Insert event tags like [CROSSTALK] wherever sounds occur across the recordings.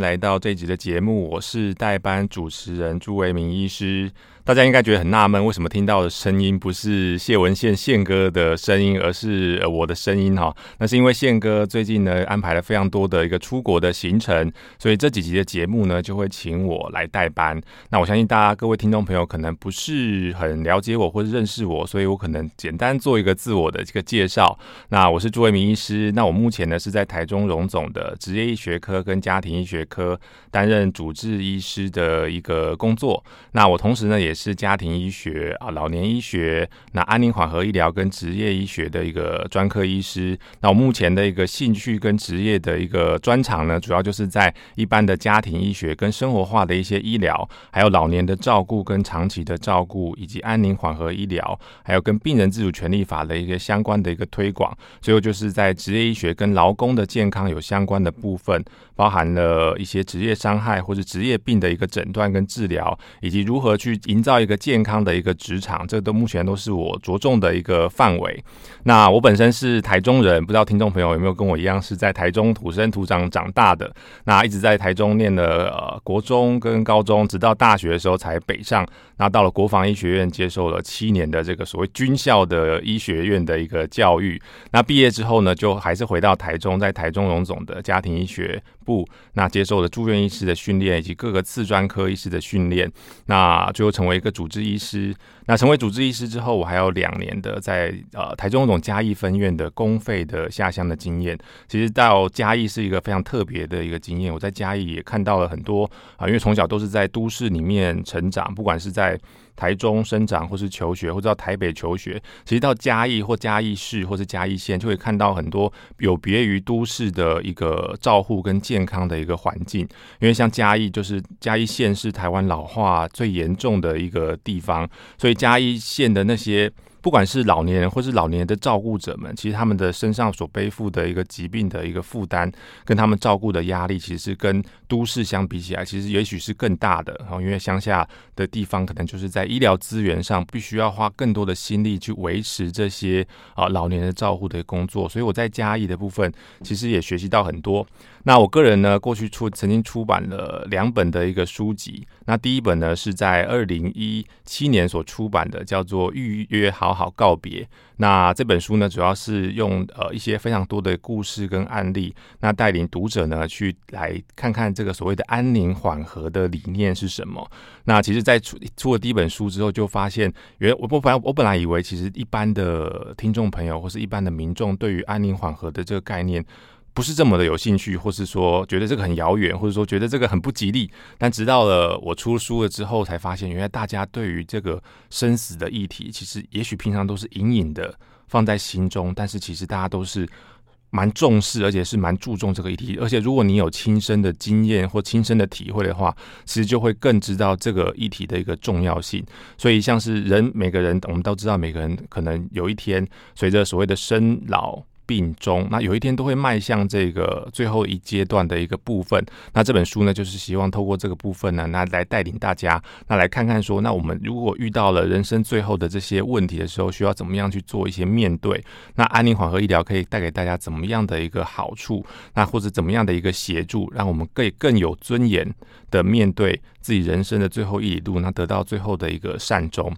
来到这集的节目，我是代班主持人朱维明医师。大家应该觉得很纳闷，为什么听到的声音不是谢文宪宪哥的声音，而是呃我的声音哈？那是因为宪哥最近呢安排了非常多的一个出国的行程，所以这几集的节目呢就会请我来代班。那我相信大家各位听众朋友可能不是很了解我或者认识我，所以我可能简单做一个自我的这个介绍。那我是朱维明医师，那我目前呢是在台中荣总的职业医学科跟家庭医学科担任主治医师的一个工作。那我同时呢也是家庭医学啊、老年医学、那安宁缓和医疗跟职业医学的一个专科医师。那我目前的一个兴趣跟职业的一个专长呢，主要就是在一般的家庭医学跟生活化的一些医疗，还有老年的照顾跟长期的照顾，以及安宁缓和医疗，还有跟病人自主权利法的一个相关的一个推广。最后就是在职业医学跟劳工的健康有相关的部分，包含了一些职业伤害或者职业病的一个诊断跟治疗，以及如何去营造一个健康的一个职场，这都目前都是我着重的一个范围。那我本身是台中人，不知道听众朋友有没有跟我一样是在台中土生土长长大的？那一直在台中念了呃国中跟高中，直到大学的时候才北上，那到了国防医学院接受了七年的这个所谓军校的医学院的一个教育。那毕业之后呢，就还是回到台中，在台中荣总的家庭医学部，那接受了住院医师的训练以及各个次专科医师的训练，那最后成为一个主治。医师，那成为主治医师之后，我还有两年的在呃台中荣总嘉义分院的公费的下乡的经验。其实到嘉义是一个非常特别的一个经验。我在嘉义也看到了很多啊，因为从小都是在都市里面成长，不管是在。台中生长，或是求学，或者到台北求学，其实到嘉义或嘉义市，或是嘉义县，就会看到很多有别于都市的一个照护跟健康的一个环境。因为像嘉义，就是嘉义县是台湾老化最严重的一个地方，所以嘉义县的那些。不管是老年人或是老年人的照顾者们，其实他们的身上所背负的一个疾病的一个负担，跟他们照顾的压力，其实跟都市相比起来，其实也许是更大的。然后，因为乡下的地方可能就是在医疗资源上，必须要花更多的心力去维持这些啊老年人照护的工作。所以我在嘉义的部分，其实也学习到很多。那我个人呢，过去出曾经出版了两本的一个书籍。那第一本呢，是在二零一七年所出版的，叫做《预约好好告别》。那这本书呢，主要是用呃一些非常多的故事跟案例，那带领读者呢去来看看这个所谓的安宁缓和的理念是什么。那其实，在出出了第一本书之后，就发现，原我我本来我本来以为，其实一般的听众朋友或是一般的民众，对于安宁缓和的这个概念。不是这么的有兴趣，或是说觉得这个很遥远，或者说觉得这个很不吉利。但直到了我出书了之后，才发现原来大家对于这个生死的议题，其实也许平常都是隐隐的放在心中，但是其实大家都是蛮重视，而且是蛮注重这个议题。而且如果你有亲身的经验或亲身的体会的话，其实就会更知道这个议题的一个重要性。所以像是人，每个人我们都知道，每个人可能有一天随着所谓的生老。病中，那有一天都会迈向这个最后一阶段的一个部分。那这本书呢，就是希望透过这个部分呢，那来带领大家，那来看看说，那我们如果遇到了人生最后的这些问题的时候，需要怎么样去做一些面对？那安宁缓和医疗可以带给大家怎么样的一个好处？那或者怎么样的一个协助，让我们可以更有尊严的面对自己人生的最后一里路，那得到最后的一个善终。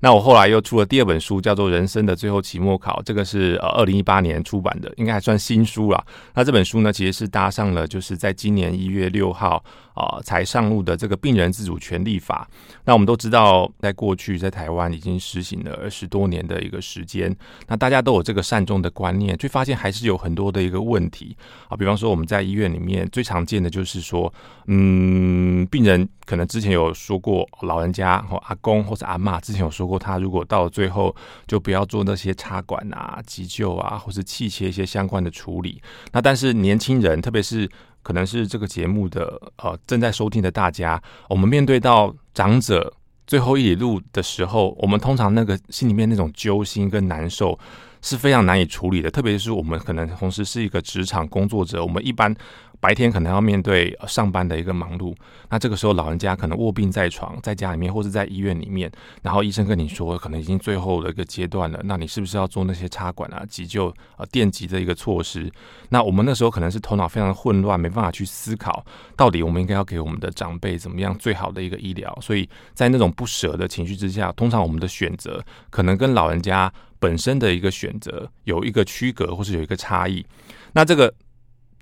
那我后来又出了第二本书，叫做《人生的最后期末考》，这个是呃二零一八年出版的，应该还算新书了。那这本书呢，其实是搭上了，就是在今年一月六号啊、才上路的这个病人自主权利法。那我们都知道，在过去在台湾已经实行了二十多年的一个时间，那大家都有这个善终的观念，却发现还是有很多的一个问题啊。比方说我们在医院里面最常见的就是说，嗯，病人可能之前有说过，老人家或阿公或者阿嬷之前有说过。他如果到了最后，就不要做那些插管啊、急救啊，或是器械一些相关的处理。那但是年轻人，特别是可能是这个节目的呃正在收听的大家，我们面对到长者最后一里路的时候，我们通常那个心里面那种揪心跟难受，是非常难以处理的。特别是我们可能同时是一个职场工作者，我们一般。白天可能要面对上班的一个忙碌，那这个时候老人家可能卧病在床，在家里面或是在医院里面，然后医生跟你说可能已经最后的一个阶段了，那你是不是要做那些插管啊、急救啊、电击的一个措施？那我们那时候可能是头脑非常的混乱，没办法去思考到底我们应该要给我们的长辈怎么样最好的一个医疗，所以在那种不舍的情绪之下，通常我们的选择可能跟老人家本身的一个选择有一个区隔，或是有一个差异。那这个。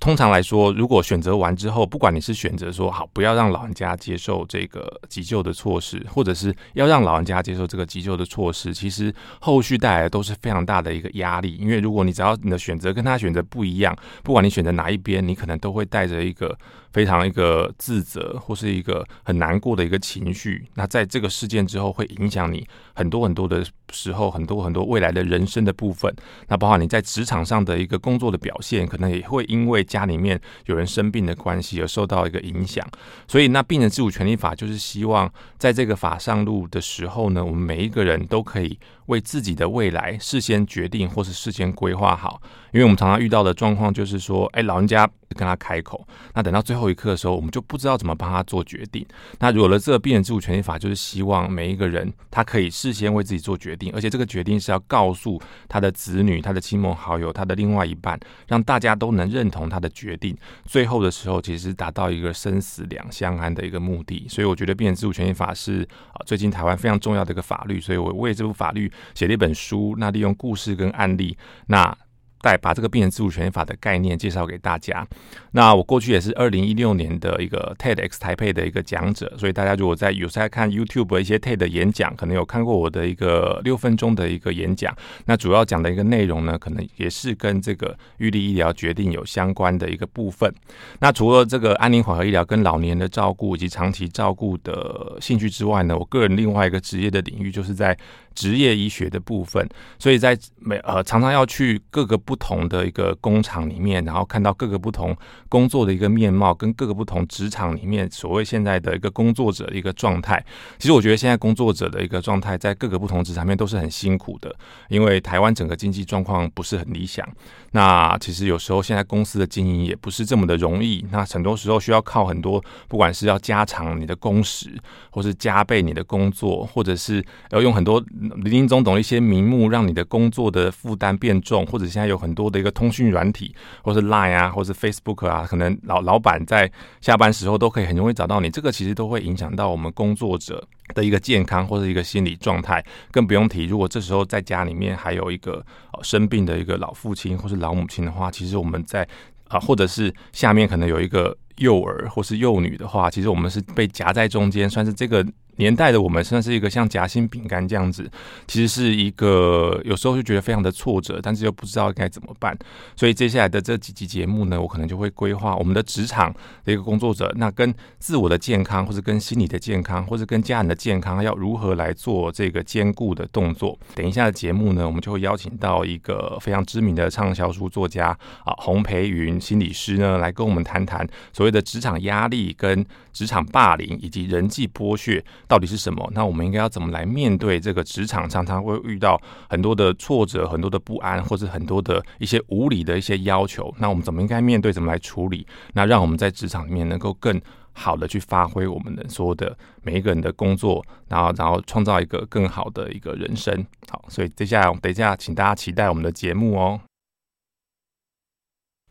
通常来说，如果选择完之后，不管你是选择说好不要让老人家接受这个急救的措施，或者是要让老人家接受这个急救的措施，其实后续带来的都是非常大的一个压力。因为如果你只要你的选择跟他选择不一样，不管你选择哪一边，你可能都会带着一个。非常一个自责或是一个很难过的一个情绪，那在这个事件之后会影响你很多很多的时候，很多很多未来的人生的部分。那包括你在职场上的一个工作的表现，可能也会因为家里面有人生病的关系而受到一个影响。所以，那病人自主权利法就是希望在这个法上路的时候呢，我们每一个人都可以为自己的未来事先决定或是事先规划好。因为我们常常遇到的状况就是说，哎，老人家。跟他开口，那等到最后一刻的时候，我们就不知道怎么帮他做决定。那有了这个病人自主权利法，就是希望每一个人他可以事先为自己做决定，而且这个决定是要告诉他的子女、他的亲朋好友、他的另外一半，让大家都能认同他的决定。最后的时候，其实达到一个生死两相安的一个目的。所以我觉得病人自主权利法是啊，最近台湾非常重要的一个法律。所以我为这部法律写了一本书，那利用故事跟案例，那。带把这个病人自主权法的概念介绍给大家。那我过去也是二零一六年的一个 TEDx 台配的一个讲者，所以大家如果在有在看 YouTube 一些 TED 的演讲，可能有看过我的一个六分钟的一个演讲。那主要讲的一个内容呢，可能也是跟这个预立医疗决定有相关的一个部分。那除了这个安宁缓和医疗跟老年的照顾以及长期照顾的兴趣之外呢，我个人另外一个职业的领域就是在职业医学的部分，所以在每呃常常要去各个不同的一个工厂里面，然后看到各个不同工作的一个面貌，跟各个不同职场里面所谓现在的一个工作者的一个状态。其实我觉得现在工作者的一个状态，在各个不同职场面都是很辛苦的，因为台湾整个经济状况不是很理想。那其实有时候现在公司的经营也不是这么的容易，那很多时候需要靠很多，不管是要加长你的工时，或是加倍你的工作，或者是要用很多。林林总总的一些名目，让你的工作的负担变重，或者现在有很多的一个通讯软体，或是 Line 啊，或是 Facebook 啊，可能老老板在下班时候都可以很容易找到你。这个其实都会影响到我们工作者的一个健康或者一个心理状态。更不用提，如果这时候在家里面还有一个生病的一个老父亲或是老母亲的话，其实我们在啊，或者是下面可能有一个幼儿或是幼女的话，其实我们是被夹在中间，算是这个。年代的我们算是一个像夹心饼干这样子，其实是一个有时候就觉得非常的挫折，但是又不知道该怎么办。所以接下来的这几集节目呢，我可能就会规划我们的职场的一个工作者，那跟自我的健康，或者跟心理的健康，或者跟家人的健康，要如何来做这个兼顾的动作。等一下的节目呢，我们就会邀请到一个非常知名的畅销书作家啊，洪培云心理师呢，来跟我们谈谈所谓的职场压力、跟职场霸凌以及人际剥削。到底是什么？那我们应该要怎么来面对这个职场？常常会遇到很多的挫折、很多的不安，或者很多的一些无理的一些要求。那我们怎么应该面对？怎么来处理？那让我们在职场里面能够更好的去发挥我们能说的每一个人的工作，然后然后创造一个更好的一个人生。好，所以接下来我们等一下，请大家期待我们的节目哦。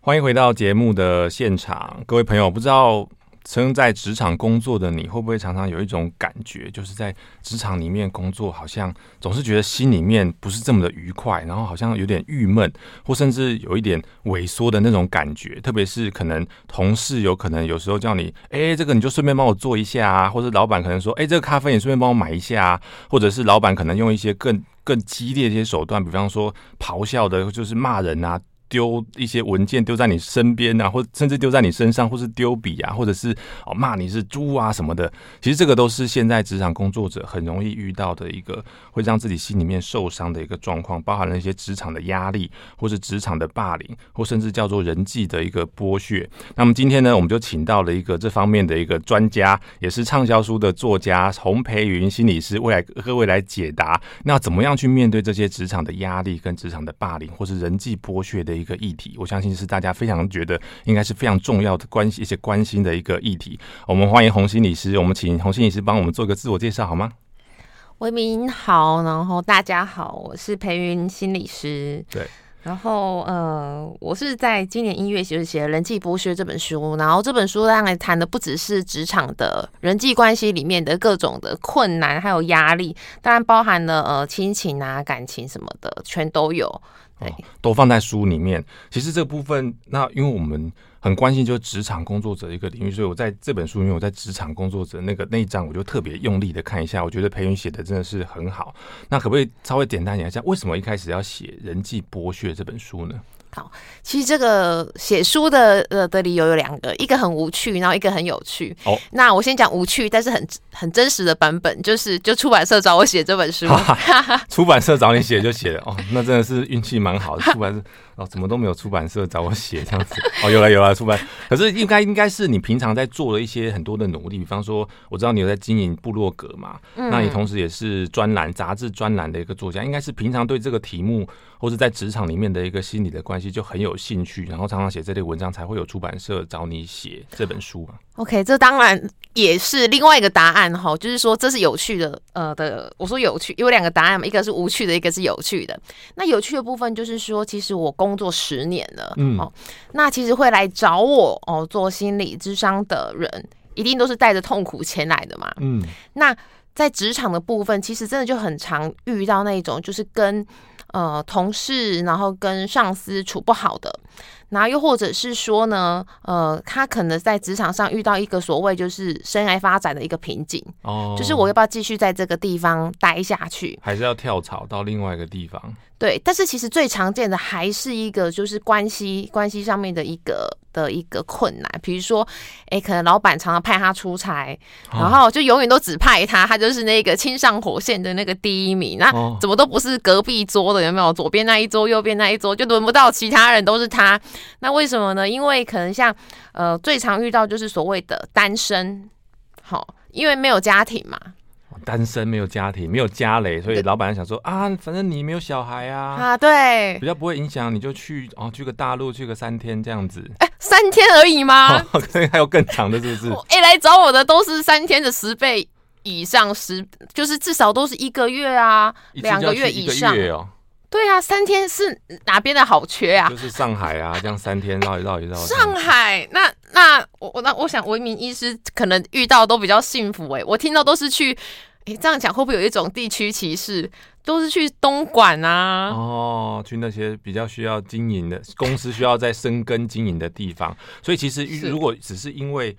欢迎回到节目的现场，各位朋友，不知道。曾在职场工作的你会不会常常有一种感觉，就是在职场里面工作，好像总是觉得心里面不是这么的愉快，然后好像有点郁闷，或甚至有一点萎缩的那种感觉。特别是可能同事有可能有时候叫你，哎，这个你就顺便帮我做一下啊，或者老板可能说，哎，这个咖啡你顺便帮我买一下啊，或者是老板可能用一些更更激烈的一些手段，比方说咆哮的，就是骂人啊。丢一些文件丢在你身边啊，或甚至丢在你身上，或是丢笔啊，或者是哦骂你是猪啊什么的。其实这个都是现在职场工作者很容易遇到的一个会让自己心里面受伤的一个状况，包含了一些职场的压力，或是职场的霸凌，或甚至叫做人际的一个剥削。那么今天呢，我们就请到了一个这方面的一个专家，也是畅销书的作家洪培云心理师，未来各位来解答，那怎么样去面对这些职场的压力跟职场的霸凌，或是人际剥削的一个议题，我相信是大家非常觉得应该是非常重要的关系，一些关心的一个议题。我们欢迎洪心理师，我们请洪心理师帮我们做一个自我介绍好吗？维明好，然后大家好，我是培云心理师。对。然后，呃，我是在今年一月写写《人际剥削》这本书，然后这本书当然谈的不只是职场的人际关系里面的各种的困难，还有压力，当然包含了呃亲情啊、感情什么的，全都有。对，都放在书里面。其实这部分，那因为我们。很关心就是职场工作者一个领域，所以我在这本书因为，我在职场工作者那个那一章，我就特别用力的看一下。我觉得培云写的真的是很好。那可不可以稍微简单讲一下，为什么一开始要写《人际剥削》这本书呢？好，其实这个写书的呃的理由有两个，一个很无趣，然后一个很有趣。哦，那我先讲无趣，但是很很真实的版本，就是就出版社找我写这本书，[LAUGHS] 出版社找你写就写了。哦，那真的是运气蛮好的，出版社。哦，怎么都没有出版社找我写这样子。哦，有了有了出版，可是应该应该是你平常在做了一些很多的努力，比方说我知道你有在经营部落格嘛，嗯，那你同时也是专栏杂志专栏的一个作家，应该是平常对这个题目或者在职场里面的一个心理的关系就很有兴趣，然后常常写这类文章，才会有出版社找你写这本书嘛。OK，这当然也是另外一个答案哈，就是说这是有趣的，呃的，我说有趣，有两个答案嘛，一个是无趣的，一个是有趣的。那有趣的部分就是说，其实我工作十年了，嗯，哦，那其实会来找我哦做心理智商的人，一定都是带着痛苦前来的嘛，嗯，那在职场的部分，其实真的就很常遇到那种，就是跟呃同事，然后跟上司处不好的。然后又或者是说呢，呃，他可能在职场上遇到一个所谓就是生涯发展的一个瓶颈，哦，就是我要不要继续在这个地方待下去，还是要跳槽到另外一个地方？对，但是其实最常见的还是一个就是关系关系上面的一个的一个困难，比如说，哎，可能老板常常派他出差，然后就永远都只派他，他就是那个亲上火线的那个第一名，那怎么都不是隔壁桌的，有没有？左边那一桌，右边那一桌，就轮不到其他人，都是他。那为什么呢？因为可能像呃，最常遇到就是所谓的单身，好，因为没有家庭嘛。单身没有家庭，没有家累，所以老板想说啊，反正你没有小孩啊，啊，对，比较不会影响，你就去哦，去个大陆，去个三天这样子。哎、欸，三天而已吗？[LAUGHS] 可能还有更长的，是不是？[LAUGHS] 哎、欸，来找我的都是三天的十倍以上，十就是至少都是一个月啊，两个月以上哦。对啊，三天是哪边的好缺啊？就是上海啊，这样三天绕一绕一绕。上海，那那我我那我想，文明医师可能遇到都比较幸福哎、欸，我听到都是去。哎，这样讲会不会有一种地区歧视？都是去东莞啊，哦，去那些比较需要经营的公司，需要在深耕经营的地方。所以其实如果只是因为，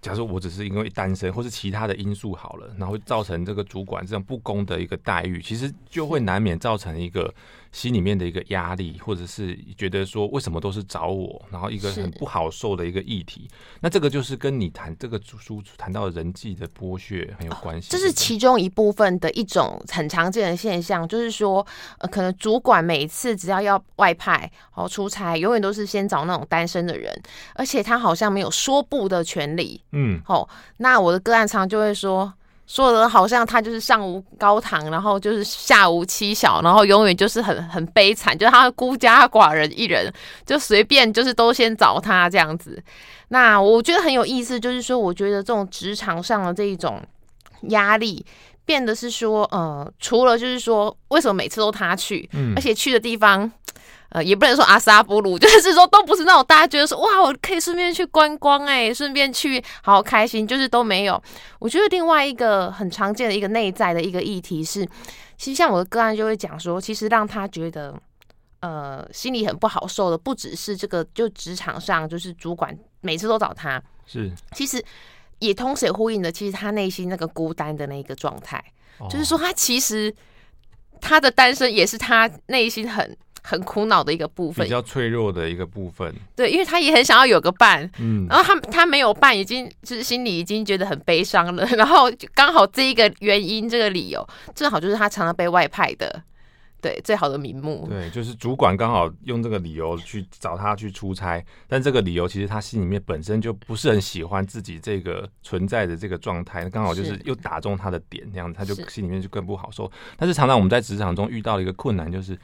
假如我只是因为单身，或是其他的因素好了，然后造成这个主管这样不公的一个待遇，其实就会难免造成一个。心里面的一个压力，或者是觉得说为什么都是找我，然后一个很不好受的一个议题，那这个就是跟你谈这个书谈到人际的剥削很有关系。这是其中一部分的一种很常见的现象，就是说，呃，可能主管每次只要要外派哦出差，永远都是先找那种单身的人，而且他好像没有说不的权利。嗯，哦，那我的个案常就会说。说的好像他就是上无高堂，然后就是下无妻小，然后永远就是很很悲惨，就是他孤家寡人一人，就随便就是都先找他这样子。那我觉得很有意思，就是说，我觉得这种职场上的这一种压力，变得是说，呃，除了就是说，为什么每次都他去，嗯，而且去的地方。呃，也不能说阿萨布鲁，[LAUGHS] 就是说都不是那种大家觉得说哇，我可以顺便去观光哎，顺便去好好开心，就是都没有。我觉得另外一个很常见的一个内在的一个议题是，其实像我的个案就会讲说，其实让他觉得呃心里很不好受的，不只是这个，就职场上就是主管每次都找他，是其实也同时也呼应的，其实他内心那个孤单的那个状态，哦，就是说他其实他的单身也是他内心很。很苦恼的一个部分，比较脆弱的一个部分。对，因为他也很想要有个伴，嗯，然后他他没有伴，已经就是心里已经觉得很悲伤了。[LAUGHS] 然后刚好这一个原因，这个理由正好就是他常常被外派的。对，最好的名目。对，就是主管刚好用这个理由去找他去出差，但这个理由其实他心里面本身就不是很喜欢自己这个存在的这个状态，刚好就是又打中他的点，这样子他就心里面就更不好受。但是常常我们在职场中遇到的一个困难就是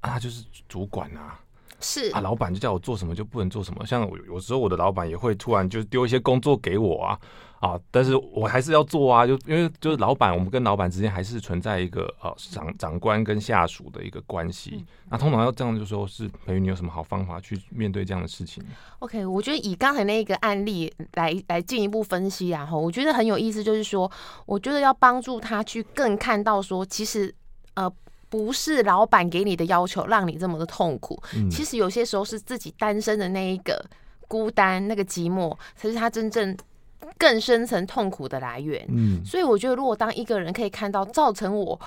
啊，就是主管啊，是啊，老板就叫我做什么就不能做什么，像我有时候我的老板也会突然就丢一些工作给我啊。啊，但是我还是要做啊，就因为就是老板，我们跟老板之间还是存在一个呃长长官跟下属的一个关系。嗯、那通常要这样，就说是培芸，你有什么好方法去面对这样的事情？OK，我觉得以刚才那个案例来来进一步分析，然后我觉得很有意思，就是说，我觉得要帮助他去更看到说，其实呃不是老板给你的要求让你这么的痛苦，嗯、其实有些时候是自己单身的那一个孤单那个寂寞，才是他真正。更深层痛苦的来源，嗯，所以我觉得，如果当一个人可以看到造成我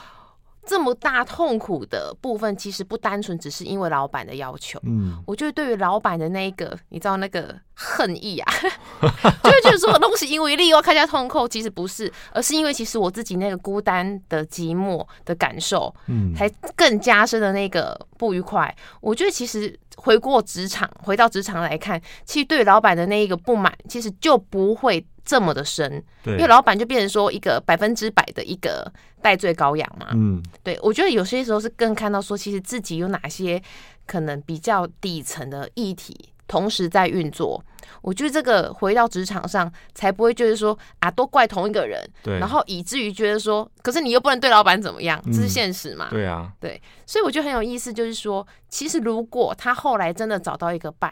这么大痛苦的部分，其实不单纯只是因为老板的要求，嗯，我觉得对于老板的那一个，你知道那个恨意啊，[LAUGHS] 就会觉得说东西因为利用开下痛扣，其实不是，而是因为其实我自己那个孤单的寂寞的感受，嗯，才更加深的那个不愉快。我觉得其实回过职场，回到职场来看，其实对于老板的那一个不满，其实就不会。这么的深，因为老板就变成说一个百分之百的一个戴罪羔羊嘛。嗯，对，我觉得有些时候是更看到说，其实自己有哪些可能比较底层的议题同时在运作。我觉得这个回到职场上，才不会就是说啊，都怪同一个人，对，然后以至于觉得说，可是你又不能对老板怎么样，这是现实嘛。对啊，对，所以我觉得很有意思，就是说，其实如果他后来真的找到一个伴。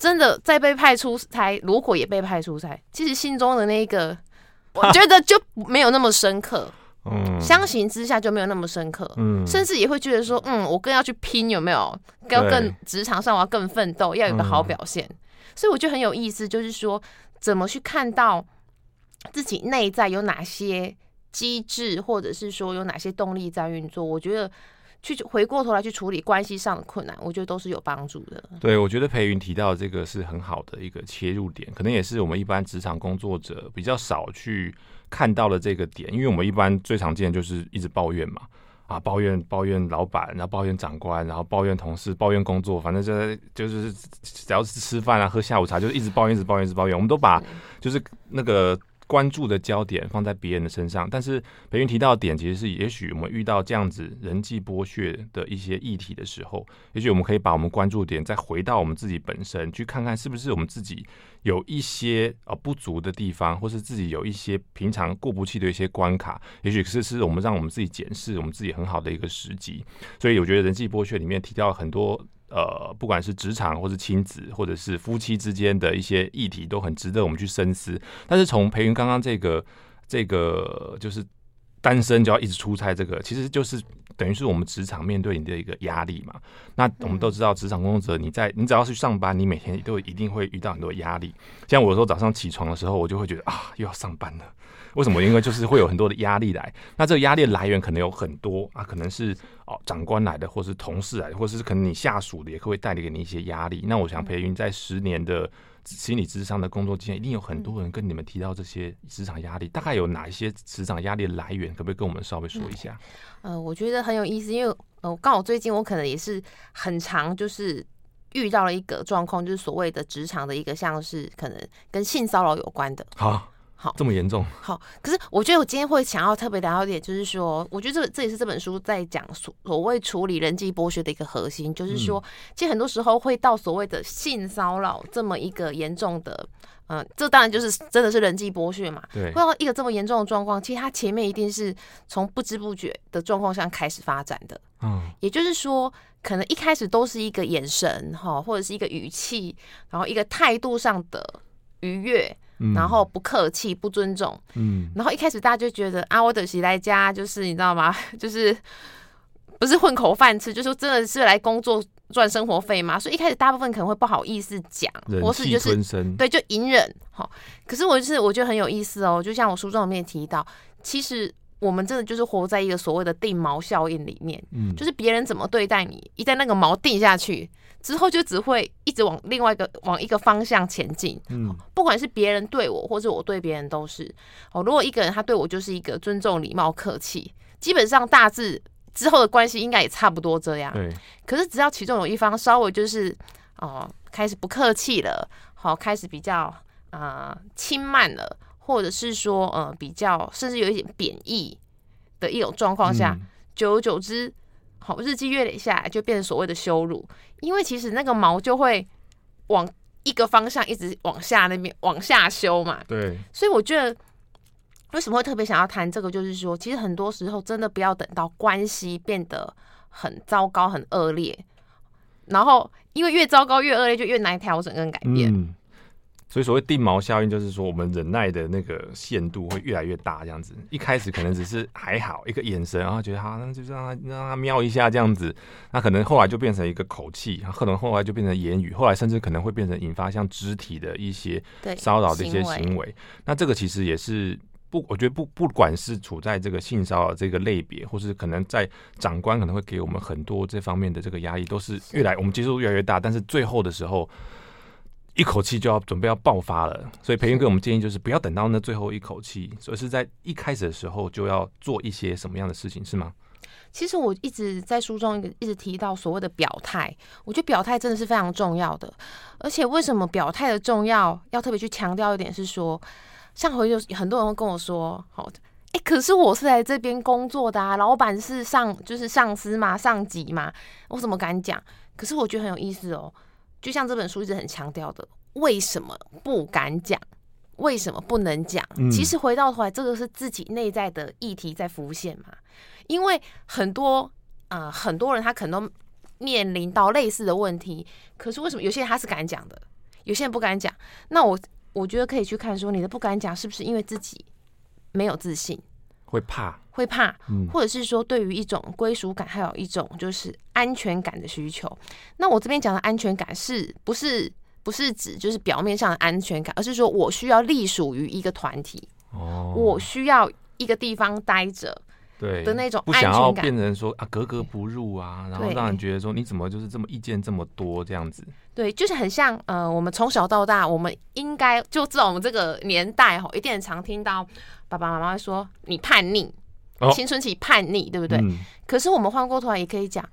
真的在被派出差，如果也被派出差，其实心中的那个，[LAUGHS] 我觉得就没有那么深刻。嗯，相形之下就没有那么深刻。嗯，甚至也会觉得说，嗯，我更要去拼，有没有？要更职场上我要更奋斗，要有个好表现。所以我觉得很有意思，就是说怎么去看到自己内在有哪些机制，或者是说有哪些动力在运作。我觉得。去回过头来去处理关系上的困难，我觉得都是有帮助的。对，我觉得培云提到的这个是很好的一个切入点，可能也是我们一般职场工作者比较少去看到的这个点，因为我们一般最常见就是一直抱怨嘛，啊，抱怨抱怨老板，然后抱怨长官，然后抱怨同事，抱怨工作，反正就是就是只要是吃饭啊、喝下午茶，就是一直抱怨，一直抱怨，一直抱怨。我们都把就是那个。关注的焦点放在别人的身上，但是培云提到的点其实是，也许我们遇到这样子人际剥削的一些议题的时候，也许我们可以把我们关注点再回到我们自己本身，去看看是不是我们自己有一些呃不足的地方，或是自己有一些平常过不去的一些关卡，也许是是我们让我们自己检视我们自己很好的一个时机。所以我觉得人际剥削里面提到很多。呃，不管是职场，或是亲子，或者是夫妻之间的一些议题，都很值得我们去深思。但是从培云刚刚这个这个就是单身就要一直出差，这个其实就是等于是我们职场面对你的一个压力嘛。那我们都知道，职场工作者，你在你只要去上班，你每天都一定会遇到很多压力。像我有时候早上起床的时候，我就会觉得啊，又要上班了。为什么？因为就是会有很多的压力来，那这个压力来源可能有很多啊，可能是哦长官来的，或是同事来的，或是可能你下属的，也会带给你一些压力。那我想培云在十年的心理咨商的工作经验，一定有很多人跟你们提到这些职场压力，大概有哪一些职场压力的来源？可不可以跟我们稍微说一下？嗯、呃，我觉得很有意思，因为呃，刚好最近我可能也是很常就是遇到了一个状况，就是所谓的职场的一个像是可能跟性骚扰有关的。好。好，这么严重。好，可是我觉得我今天会想要特别聊一点，就是说，我觉得这这也是这本书在讲所所谓处理人际剥削的一个核心，就是说，其实很多时候会到所谓的性骚扰这么一个严重的，嗯，这当然就是真的是人际剥削嘛。对。会到一个这么严重的状况，其实它前面一定是从不知不觉的状况上开始发展的。嗯。也就是说，可能一开始都是一个眼神哈，或者是一个语气，然后一个态度上的愉悦。然后不客气、不尊重，嗯，然后一开始大家就觉得啊，我等谁来家就是你知道吗？[LAUGHS] 就是不是混口饭吃，就是真的是来工作赚生活费嘛。所以一开始大部分可能会不好意思讲，或是就是对，就隐忍。好，可是我就是我觉得很有意思哦，就像我书中里面提到，其实我们真的就是活在一个所谓的定锚效应里面，嗯，就是别人怎么对待你，一旦那个锚定下去之后，就只会一直往另外一个往一个方向前进。嗯，不管是别人对我，或者我对别人，都是哦。如果一个人他对我就是一个尊重、礼貌、客气，基本上大致之后的关系应该也差不多这样。对。可是只要其中有一方稍微就是哦开始不客气了，好、哦、开始比较啊轻慢了。或者是说，呃，比较甚至有一点贬义的一种状况下，嗯、久而久之，好日积月累下来，就变成所谓的羞辱。因为其实那个毛就会往一个方向一直往下那边往下修嘛。对。所以我觉得，为什么会特别想要谈这个，就是说，其实很多时候真的不要等到关系变得很糟糕、很恶劣，然后因为越糟糕越恶劣，就越难调整跟改变。嗯所以所谓定锚效应，就是说我们忍耐的那个限度会越来越大，这样子。一开始可能只是还好一个眼神，然后觉得好，那就让他让他瞄一下这样子。那可能后来就变成一个口气，可能后来就变成言语，后来甚至可能会变成引发像肢体的一些骚扰的一些行为。那这个其实也是不，我觉得不不管是处在这个性骚扰这个类别，或是可能在长官可能会给我们很多这方面的这个压力，都是越来我们接受度越来越大，但是最后的时候。一口气就要准备要爆发了，所以培芸给我们建议就是不要等到那最后一口气，所以是在一开始的时候就要做一些什么样的事情，是吗？其实我一直在书中一直提到所谓的表态，我觉得表态真的是非常重要的。而且为什么表态的重要要特别去强调一点是说，上回有很多人会跟我说，好，哎、欸，可是我是来这边工作的啊，老板是上就是上司嘛，上级嘛，我怎么敢讲？可是我觉得很有意思哦。就像这本书一直很强调的，为什么不敢讲？为什么不能讲？嗯、其实回到头来，这个是自己内在的议题在浮现嘛。因为很多啊、呃，很多人他可能都面临到类似的问题，可是为什么有些人他是敢讲的，有些人不敢讲？那我我觉得可以去看说，你的不敢讲是不是因为自己没有自信？会怕，会怕，或者是说对于一种归属感，还有一种就是安全感的需求。那我这边讲的安全感是不是不是指就是表面上的安全感，而是说我需要隶属于一个团体，哦，我需要一个地方待着，对的那种不想要变成说啊格格不入啊，然后让人觉得说你怎么就是这么意见这么多这样子。对，就是很像呃，我们从小到大，我们应该就知道我们这个年代哈，一定很常听到。爸爸妈妈说你叛逆，青春期叛逆，哦、对不对？嗯、可是我们换过头来也可以讲，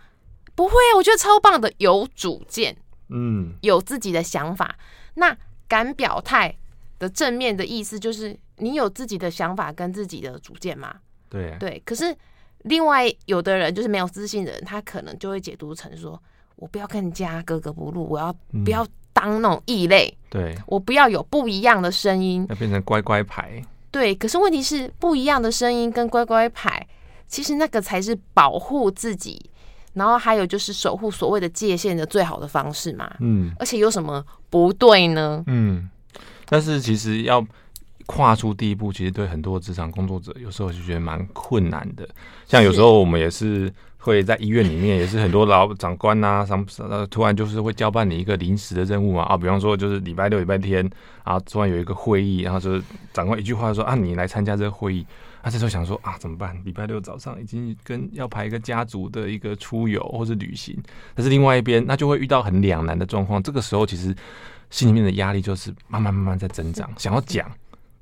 不会啊，我觉得超棒的，有主见，嗯，有自己的想法。那敢表态的正面的意思就是你有自己的想法跟自己的主见嘛？对啊，对。可是另外有的人就是没有自信的人，他可能就会解读成说，我不要跟人家格格不入，我要不要当那种异类？嗯、对，我不要有不一样的声音，要变成乖乖牌。对，可是问题是不一样的声音跟乖乖牌，其实那个才是保护自己，然后还有就是守护所谓的界限的最好的方式嘛。嗯，而且有什么不对呢？嗯，但是其实要跨出第一步，其实对很多职场工作者有时候就觉得蛮困难的。像有时候我们也是。会在医院里面也是很多老长官呐，什么突然就是会交办你一个临时的任务嘛啊，比方说就是礼拜六、礼拜天，然后突然有一个会议，然后就是长官一句话说啊，你来参加这个会议，啊，这时候想说啊，怎么办？礼拜六早上已经跟要排一个家族的一个出游或者旅行，但是另外一边那就会遇到很两难的状况，这个时候其实心里面的压力就是慢慢慢慢在增长，想要讲。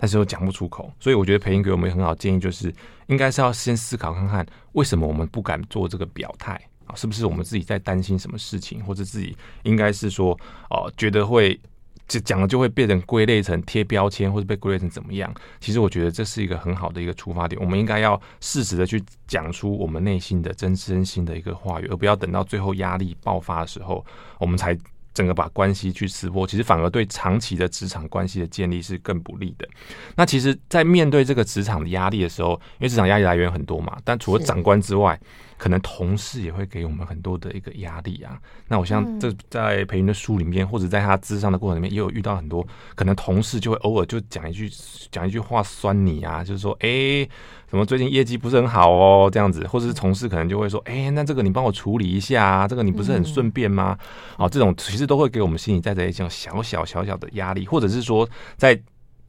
但是又讲不出口，所以我觉得培芸给我们很好建议，就是应该是要先思考看看，为什么我们不敢做这个表态啊？是不是我们自己在担心什么事情，或者自己应该是说哦，觉得会就讲了就会被人归类成贴标签，或者被归类成怎么样？其实我觉得这是一个很好的一个出发点，我们应该要适时的去讲出我们内心的真真心的一个话语，而不要等到最后压力爆发的时候，我们才。整个把关系去撕破，其实反而对长期的职场关系的建立是更不利的。那其实，在面对这个职场的压力的时候，因为职场压力来源很多嘛，但除了长官之外，可能同事也会给我们很多的一个压力啊。那我像这在培云的书里面，或者在他咨商的过程里面，也有遇到很多可能同事就会偶尔就讲一句讲一句话酸你啊，就是说，哎、欸。什么最近业绩不是很好哦，这样子，或者是同事可能就会说，哎、欸，那这个你帮我处理一下啊，这个你不是很顺便吗？哦，这种其实都会给我们心里带着一种小小小小的压力，或者是说在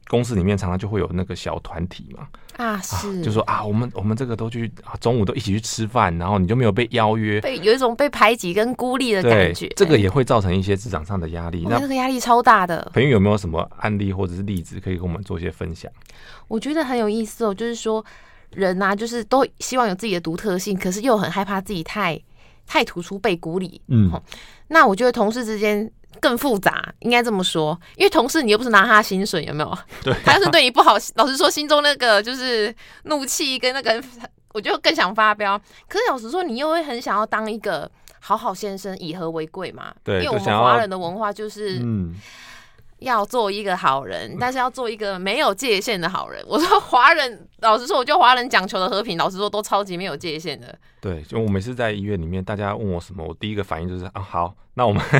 公司里面常常就会有那个小团体嘛，啊是，啊就说啊，我们我们这个都去啊，中午都一起去吃饭，然后你就没有被邀约，被有一种被排挤跟孤立的感觉，这个也会造成一些职场上的压力。那这个压力超大的。朋友有没有什么案例或者是例子可以跟我们做一些分享？我觉得很有意思哦，就是说人啊，就是都希望有自己的独特性，可是又很害怕自己太太突出被孤立。嗯，那我觉得同事之间。更复杂，应该这么说，因为同事你又不是拿他薪水，有没有？[LAUGHS] 对，他要是对你不好，老实说，心中那个就是怒气跟那个，我就更想发飙。可是老实说，你又会很想要当一个好好先生，以和为贵嘛？对，因为我们华人的文化就是，嗯。要做一个好人，但是要做一个没有界限的好人。[LAUGHS] 我说华人，老实说，我觉得华人讲求的和平，老实说都超级没有界限的。对，就我每次在医院里面，大家问我什么，我第一个反应就是啊，好，那我们。[LAUGHS]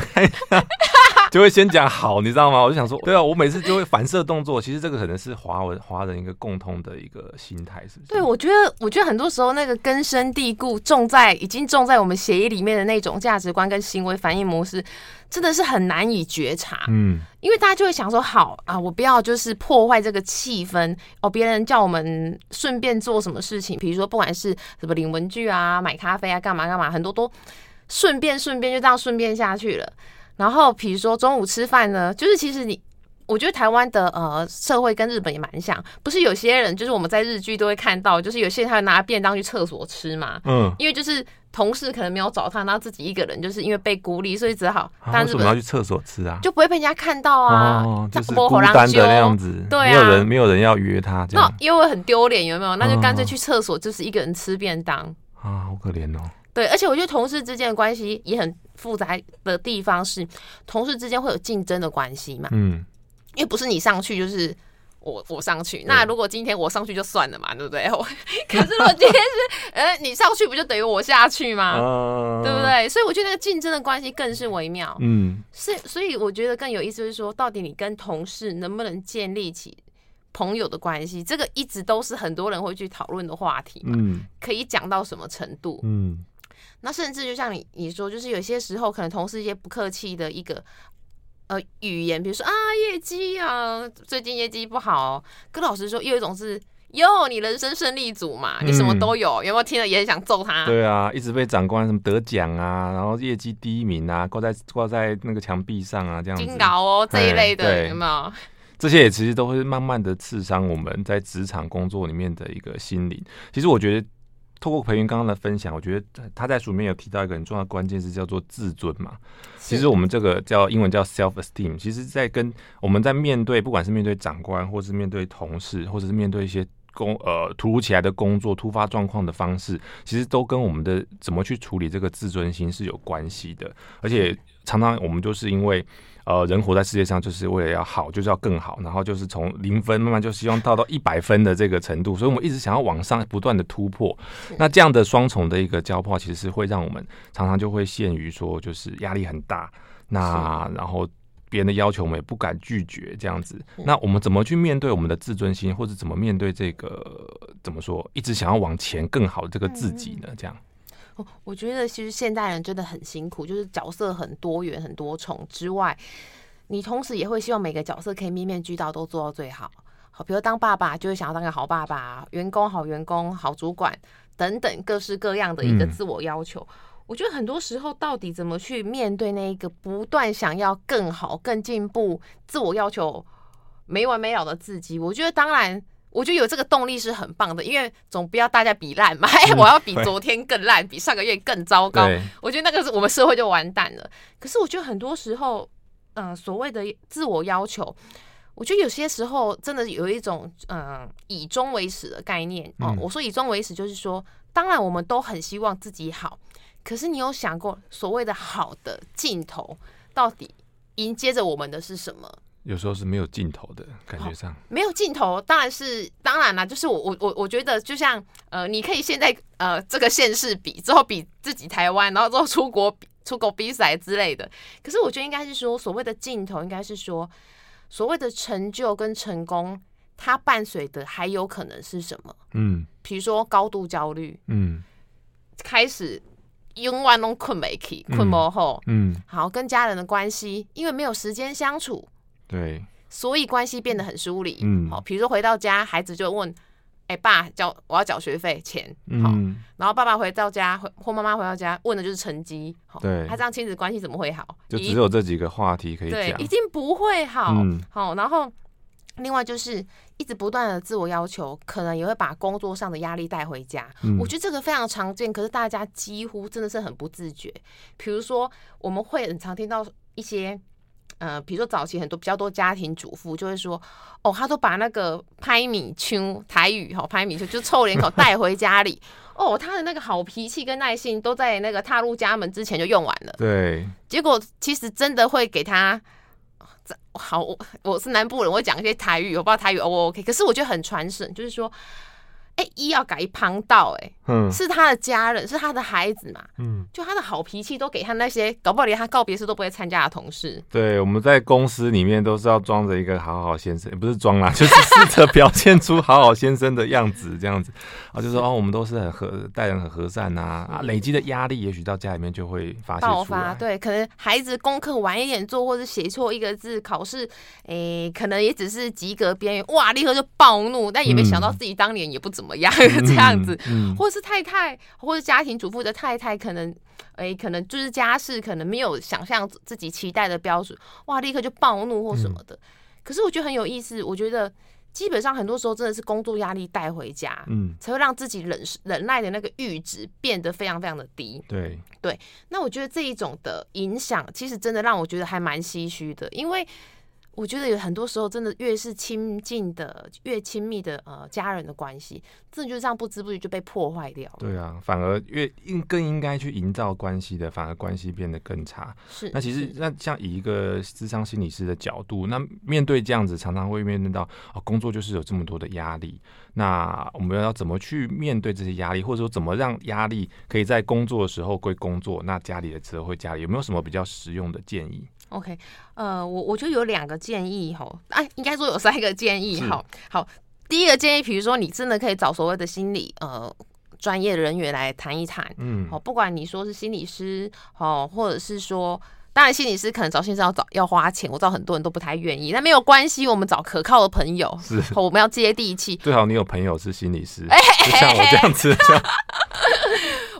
[LAUGHS] 就会先讲好，你知道吗？我就想说，对啊，我每次就会反射动作。其实这个可能是华文华人一个共通的一个心态，是不是？对，我觉得，我觉得很多时候那个根深蒂固、种在已经种在我们血液里面的那种价值观跟行为反应模式，真的是很难以觉察。嗯，因为大家就会想说，好啊，我不要就是破坏这个气氛哦。别人叫我们顺便做什么事情，比如说不管是什么领文具啊、买咖啡啊、干嘛干嘛，很多都顺便顺便就这样顺便下去了。然后，比如说中午吃饭呢，就是其实你，我觉得台湾的呃社会跟日本也蛮像，不是有些人就是我们在日剧都会看到，就是有些人他会拿便当去厕所吃嘛，嗯，因为就是同事可能没有找他，然后自己一个人就是因为被孤立，所以只好。啊、为什么要去厕所吃啊？就不会被人家看到啊，哦、就是孤单的那样子，对啊，没有人没有人要约他这样，那因为很丢脸，有没有？那就干脆去厕所，就是一个人吃便当啊，好可怜哦。对，而且我觉得同事之间的关系也很复杂的地方是，同事之间会有竞争的关系嘛。嗯，因为不是你上去就是我我上去，那如果今天我上去就算了嘛，对不对？[LAUGHS] 可是如果今天是呃你上去，不就等于我下去吗？嗯、对不对？所以我觉得那个竞争的关系更是微妙。嗯，是，所以我觉得更有意思就是说，到底你跟同事能不能建立起朋友的关系？这个一直都是很多人会去讨论的话题嘛。嗯，可以讲到什么程度？嗯。那甚至就像你你说，就是有些时候可能同事一些不客气的一个呃语言，比如说啊业绩啊，最近业绩不好。跟老师说，又有一种是哟，你人生胜利组嘛，你什么都有，嗯、有没有听了也很想揍他？对啊，一直被长官什么得奖啊，然后业绩第一名啊，挂在挂在那个墙壁上啊，这样子。金劳哦这一类的有没有？[LAUGHS] 这些也其实都会慢慢的刺伤我们在职场工作里面的一个心灵。其实我觉得。透过培云刚刚的分享，我觉得他在书里面有提到一个很重要的关键是，叫做自尊嘛。其实我们这个叫英文叫 self esteem。其实，在跟我们在面对，不管是面对长官，或是面对同事，或者是面对一些工呃突如其来的工作、突发状况的方式，其实都跟我们的怎么去处理这个自尊心是有关系的。而且常常我们就是因为。呃，人活在世界上就是为了要好，就是要更好，然后就是从零分慢慢就希望到到一百分的这个程度，所以我们一直想要往上不断的突破。那这样的双重的一个交迫，其实是会让我们常常就会陷于说，就是压力很大。那然后别人的要求我们也不敢拒绝，这样子。那我们怎么去面对我们的自尊心，或者怎么面对这个怎么说，一直想要往前更好的这个自己呢？这样。我觉得其实现代人真的很辛苦，就是角色很多元、很多重之外，你同时也会希望每个角色可以面面俱到，都做到最好。好，比如当爸爸，就会想要当个好爸爸；员工好员工、好主管等等，各式各样的一个自我要求。嗯、我觉得很多时候，到底怎么去面对那一个不断想要更好、更进步、自我要求没完没了的自己？我觉得当然。我觉得有这个动力是很棒的，因为总不要大家比烂嘛。哎，[LAUGHS] 我要比昨天更烂，比上个月更糟糕。我觉得那个是我们社会就完蛋了。可是我觉得很多时候，嗯、呃，所谓的自我要求，我觉得有些时候真的有一种嗯、呃、以终为始的概念哦。我说以终为始，就是说，当然我们都很希望自己好，可是你有想过所谓的好的尽头到底迎接着我们的是什么？有时候是没有尽头的感觉上，没有尽头，当然是当然啦。就是我我我我觉得，就像呃，你可以现在呃这个县市比之后比自己台湾，然后之后出国比出国比赛之类的。可是我觉得应该是说，所谓的尽头，应该是说所谓的成就跟成功，它伴随的还有可能是什么？嗯，比如说高度焦虑，嗯，开始永远都困没起，困不好，嗯，好跟家人的关系，因为没有时间相处。对，所以关系变得很疏离。嗯，好，比如说回到家，孩子就问：“哎、欸，爸，交我要缴学费钱。”好，嗯，然后爸爸回到家，或妈妈回到家，问的就是成绩。好，对，他这样亲子关系怎么会好？就只有这几个话题可以讲，对，一定不会好。嗯，好，然后另外就是一直不断的自我要求，可能也会把工作上的压力带回家。嗯，我觉得这个非常常见，可是大家几乎真的是很不自觉。比如说，我们会很常听到一些。呃，比如说早期很多比较多家庭主妇就会说，哦，他都把那个拍米秋台语哈拍米秋就臭脸口带回家里，哦，他的那个好脾气跟耐性都在那个踏入家门之前就用完了。对，结果其实真的会给他，好，我我是南部人，我会讲一些台语，我不知道台语 O 不 OK，可是我觉得很传神，就是说。哎、欸，一要改一旁道，哎，嗯，是他的家人，是他的孩子嘛，嗯，就他的好脾气都给他那些，搞不好连他告别式都不会参加的同事。对，我们在公司里面都是要装着一个好好先生，也不是装啦，[LAUGHS] 就是试着表现出好好先生的样子，这样子啊，就说哦，我们都是很和待人很和善呐，啊，累积的压力也许到家里面就会发泄出来。对，可能孩子功课晚一点做，或者写错一个字，考试，哎、欸，可能也只是及格边缘，哇，立刻就暴怒，但也没想到自己当年也不怎么。怎么样？[LAUGHS] 这样子，或者是太太，或者家庭主妇的太太，可能，哎、欸，可能就是家事，可能没有想象自己期待的标准，哇，立刻就暴怒或什么的。嗯、可是我觉得很有意思，我觉得基本上很多时候真的是工作压力带回家，嗯，才会让自己忍忍耐的那个阈值变得非常非常的低。对对，那我觉得这一种的影响，其实真的让我觉得还蛮唏嘘的，因为。我觉得有很多时候，真的越是亲近的、越亲密的呃家人的关系，真的就这样不知不觉就被破坏掉了。对啊，反而越应更应该去营造关系的，反而关系变得更差。是，那其实那像以一个智商心理师的角度，那面对这样子，常常会面对到哦，工作就是有这么多的压力。那我们要怎么去面对这些压力，或者说怎么让压力可以在工作的时候归工作，那家里的时候回家里，有没有什么比较实用的建议？OK，呃，我我觉得有两个建议哈，哎、啊，应该说有三个建议哈。好，第一个建议，比如说你真的可以找所谓的心理呃专业人员来谈一谈，嗯，好，不管你说是心理师，哦，或者是说，当然心理师可能找先生要找要花钱，我知道很多人都不太愿意，但没有关系，我们找可靠的朋友，是，我们要接地气，最好你有朋友是心理师，欸、就像我这样子，[LAUGHS]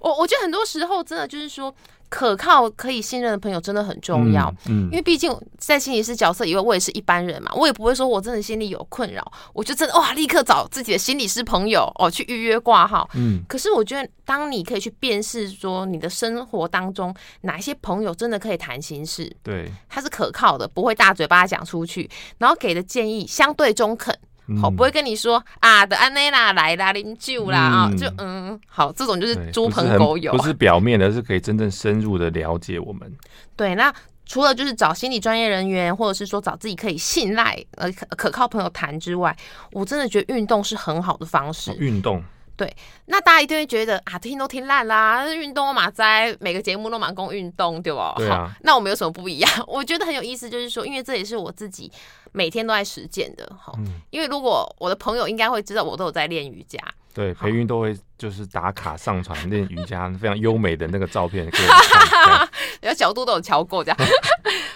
我我觉得很多时候真的就是说。可靠、可以信任的朋友真的很重要，嗯，嗯，因为毕竟在心理师角色以外，我也是一般人嘛，我也不会说我真的心里有困扰，我就真的哇，立刻找自己的心理师朋友哦去预约挂号，嗯。可是我觉得，当你可以去辨识说你的生活当中哪一些朋友真的可以谈心事，对，他是可靠的，不会大嘴巴讲出去，然后给的建议相对中肯。好，不会跟你说啊的安内啦来啦饮酒啦啊，就嗯，好，这种就是猪朋狗友，不是表面的，是可以真正深入的了解我们。对，那除了就是找心理专业人员，或者是说找自己可以信赖呃可可靠朋友谈之外，我真的觉得运动是很好的方式。运动。对，那大家一定会觉得啊，听都听烂啦，运动嘛，在每个节目都蛮讲运动，对不？对啊。那我们有什么不一样？[LAUGHS] 我觉得很有意思，就是说，因为这也是我自己每天都在实践的哈。嗯。因为如果我的朋友应该会知道，我都有在练瑜伽。对，培芸都会就是打卡上传练瑜伽 [LAUGHS] 非常优美的那个照片，给我看。[LAUGHS] 然后角度都有瞧过，这样。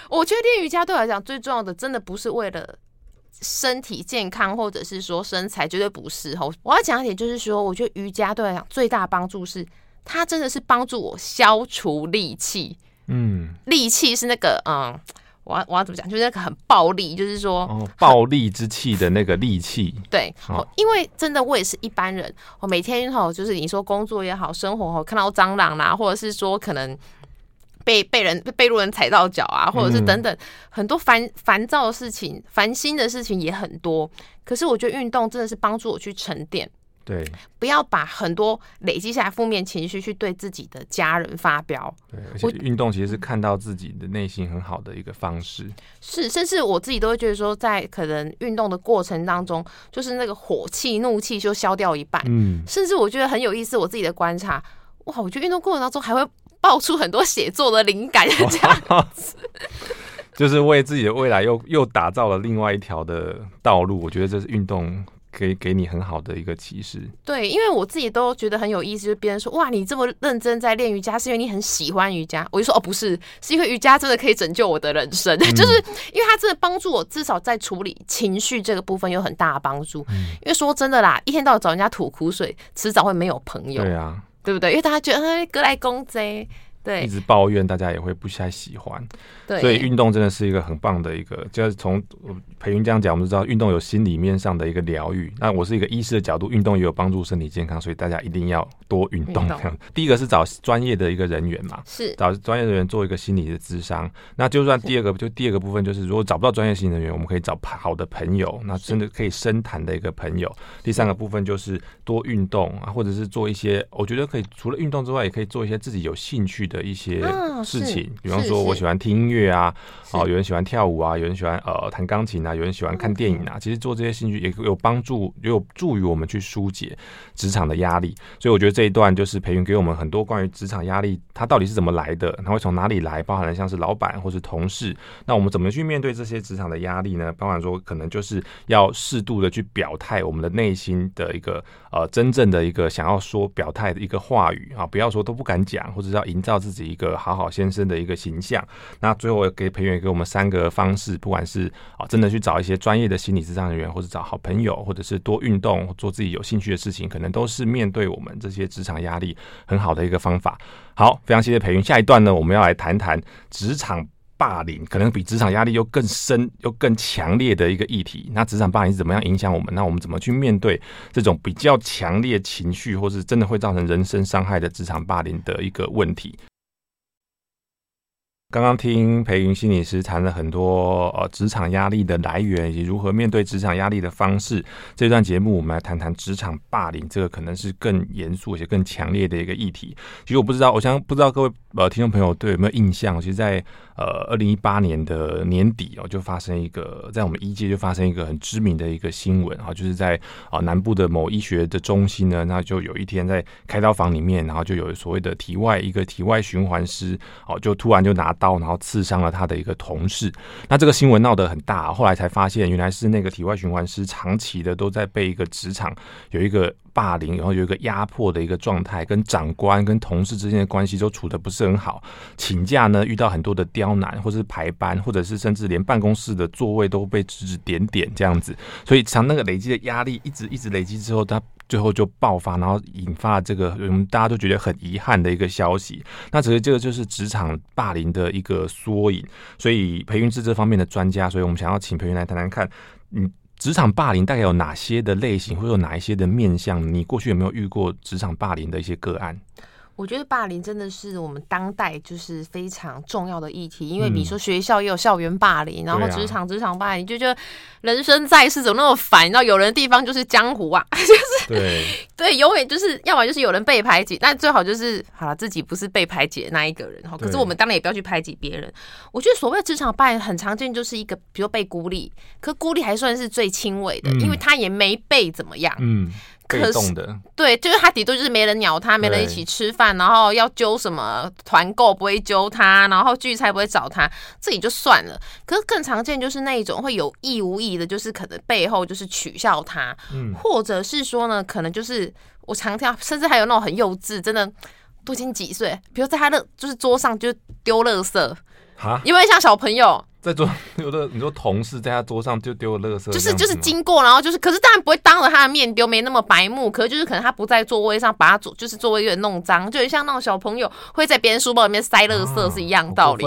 我觉得练瑜伽对我来讲最重要的，真的不是为了。身体健康，或者是说身材，绝对不是。我要讲一点，就是说，我觉得瑜伽对我来讲最大的帮助是，它真的是帮助我消除戾气。嗯，戾气是那个，嗯，我要我要怎么讲？就是那个很暴力，就是说，哦，暴力之气的那个戾气。对，哦，因为真的我也是一般人，我每天吼，就是你说工作也好，生活吼，看到蟑螂啦，或者是说可能。被被人被路人踩到脚啊，或者是等等很多烦烦躁的事情、烦心的事情也很多。可是我觉得运动真的是帮助我去沉淀，对，不要把很多累积下来负面情绪去对自己的家人发飙。对，而且运动其实是看到自己的内心很好的一个方式。是，甚至我自己都会觉得说，在可能运动的过程当中，就是那个火气、怒气就消掉一半。嗯，甚至我觉得很有意思，我自己的观察，哇，我觉得运动过程当中还会。爆出很多写作的灵感，这样子，就是为自己的未来又又打造了另外一条的道路。我觉得这是运动给给你很好的一个启示。对，因为我自己都觉得很有意思，就是别人说哇，你这么认真在练瑜伽，是因为你很喜欢瑜伽。我就说哦，不是，是因为瑜伽真的可以拯救我的人生，嗯、就是因为它真的帮助我，至少在处理情绪这个部分有很大的帮助。嗯、因为说真的啦，一天到晚找人家吐苦水，迟早会没有朋友。对啊，对不对？因为大家觉得哎，哥来公贼。对，一直抱怨，大家也会不太喜欢。对，所以运动真的是一个很棒的一个，就是从培云这样讲，我们知道运动有心里面上的一个疗愈。那我是一个医师的角度，运动也有帮助身体健康，所以大家一定要多运动。这样，第一个是找专业的一个人员嘛，是找专业的人员做一个心理的咨商。那就算第二个，就第二个部分就是，如果找不到专业心理人员，我们可以找好的朋友，那真的可以深谈的一个朋友。第三个部分就是多运动啊，或者是做一些，我觉得可以除了运动之外，也可以做一些自己有兴趣的一些事情，比方说我喜欢听音乐啊，哦，有人喜欢跳舞啊，有人喜欢呃弹钢琴啊，有人喜欢看电影啊。其实做这些兴趣也有帮助，也有助于我们去疏解职场的压力。所以我觉得这一段就是培云给我们很多关于职场压力，它到底是怎么来的，它会从哪里来，包含了像是老板或是同事，那我们怎么去面对这些职场的压力呢？包含说可能就是要适度的去表态我们的内心的一个呃真正的一个想要说表态的一个话语啊，不要说都不敢讲，或者是要营造自己一个好好先生的一个形象，那最后给培芸给我们三个方式，不管是啊真的去找一些专业的心理咨商人员，或者找好朋友，或者是多运动，做自己有兴趣的事情，可能都是面对我们这些职场压力很好的一个方法。好，非常谢谢培云。下一段呢，我们要来谈谈职场霸凌，可能比职场压力又更深又更强烈的一个议题。那职场霸凌是怎么样影响我们？那我们怎么去面对这种比较强烈情绪，或是真的会造成人身伤害的职场霸凌的一个问题？刚刚听培云心理师谈了很多呃职场压力的来源以及如何面对职场压力的方式。这段节目我们来谈谈职场霸凌，这个可能是更严肃而且更强烈的一个议题。其实我不知道，我想不知道各位呃听众朋友对有没有印象？其实，在呃二零一八年的年底哦，就发生一个在我们医界就发生一个很知名的一个新闻啊，就是在啊南部的某医学的中心呢，那就有一天在开刀房里面，然后就有所谓的体外一个体外循环师哦，就突然就拿刀，然后刺伤了他的一个同事。那这个新闻闹得很大，后来才发现，原来是那个体外循环师长期的都在被一个职场有一个霸凌，然后有一个压迫的一个状态，跟长官跟同事之间的关系都处得不是很好。请假呢，遇到很多的刁难，或者是排班，或者是甚至连办公室的座位都被指指点点这样子。所以从那个累积的压力一直一直累积之后，他。最后就爆发，然后引发这个我们大家都觉得很遗憾的一个消息。那其实这个就是职场霸凌的一个缩影。所以培训是这方面的专家，所以我们想要请培训来谈谈看，嗯，职场霸凌大概有哪些的类型，会有哪一些的面向？你过去有没有遇过职场霸凌的一些个案？我觉得霸凌真的是我们当代就是非常重要的议题，因为比如说学校也有校园霸凌，然后职场职场霸凌，就觉得人生在世怎么那么烦？你知道有人的地方就是江湖啊，[LAUGHS] 就是对 [LAUGHS] 对，永远就是要么就是有人被排挤，那最好就是好了自己不是被排挤的那一个人哈。可是我们当然也不要去排挤别人。我觉得所谓职场霸凌很常见，就是一个比如被孤立，可孤立还算是最轻微的，因为他也没被怎么样。嗯。被动的，对，就是他底多就是没人鸟他，没人一起吃饭，然后要揪什么团购不会揪他，然后聚餐不会找他，这也就算了。可是更常见就是那一种会有意无意的，就是可能背后就是取笑他，嗯，或者是说呢，可能就是我常听，甚至还有那种很幼稚，真的都已经几岁，比如在他的就是桌上就丢垃圾，哈，因为像小朋友。在桌有的你说同事在他桌上就丢了垃圾，就是就是经过，然后就是，可是当然不会当着他的面丢，没那么白目。可是就是可能他不在座位上，把他座就是座位有点弄脏，就很像那种小朋友会在别人书包里面塞垃圾是一样道理。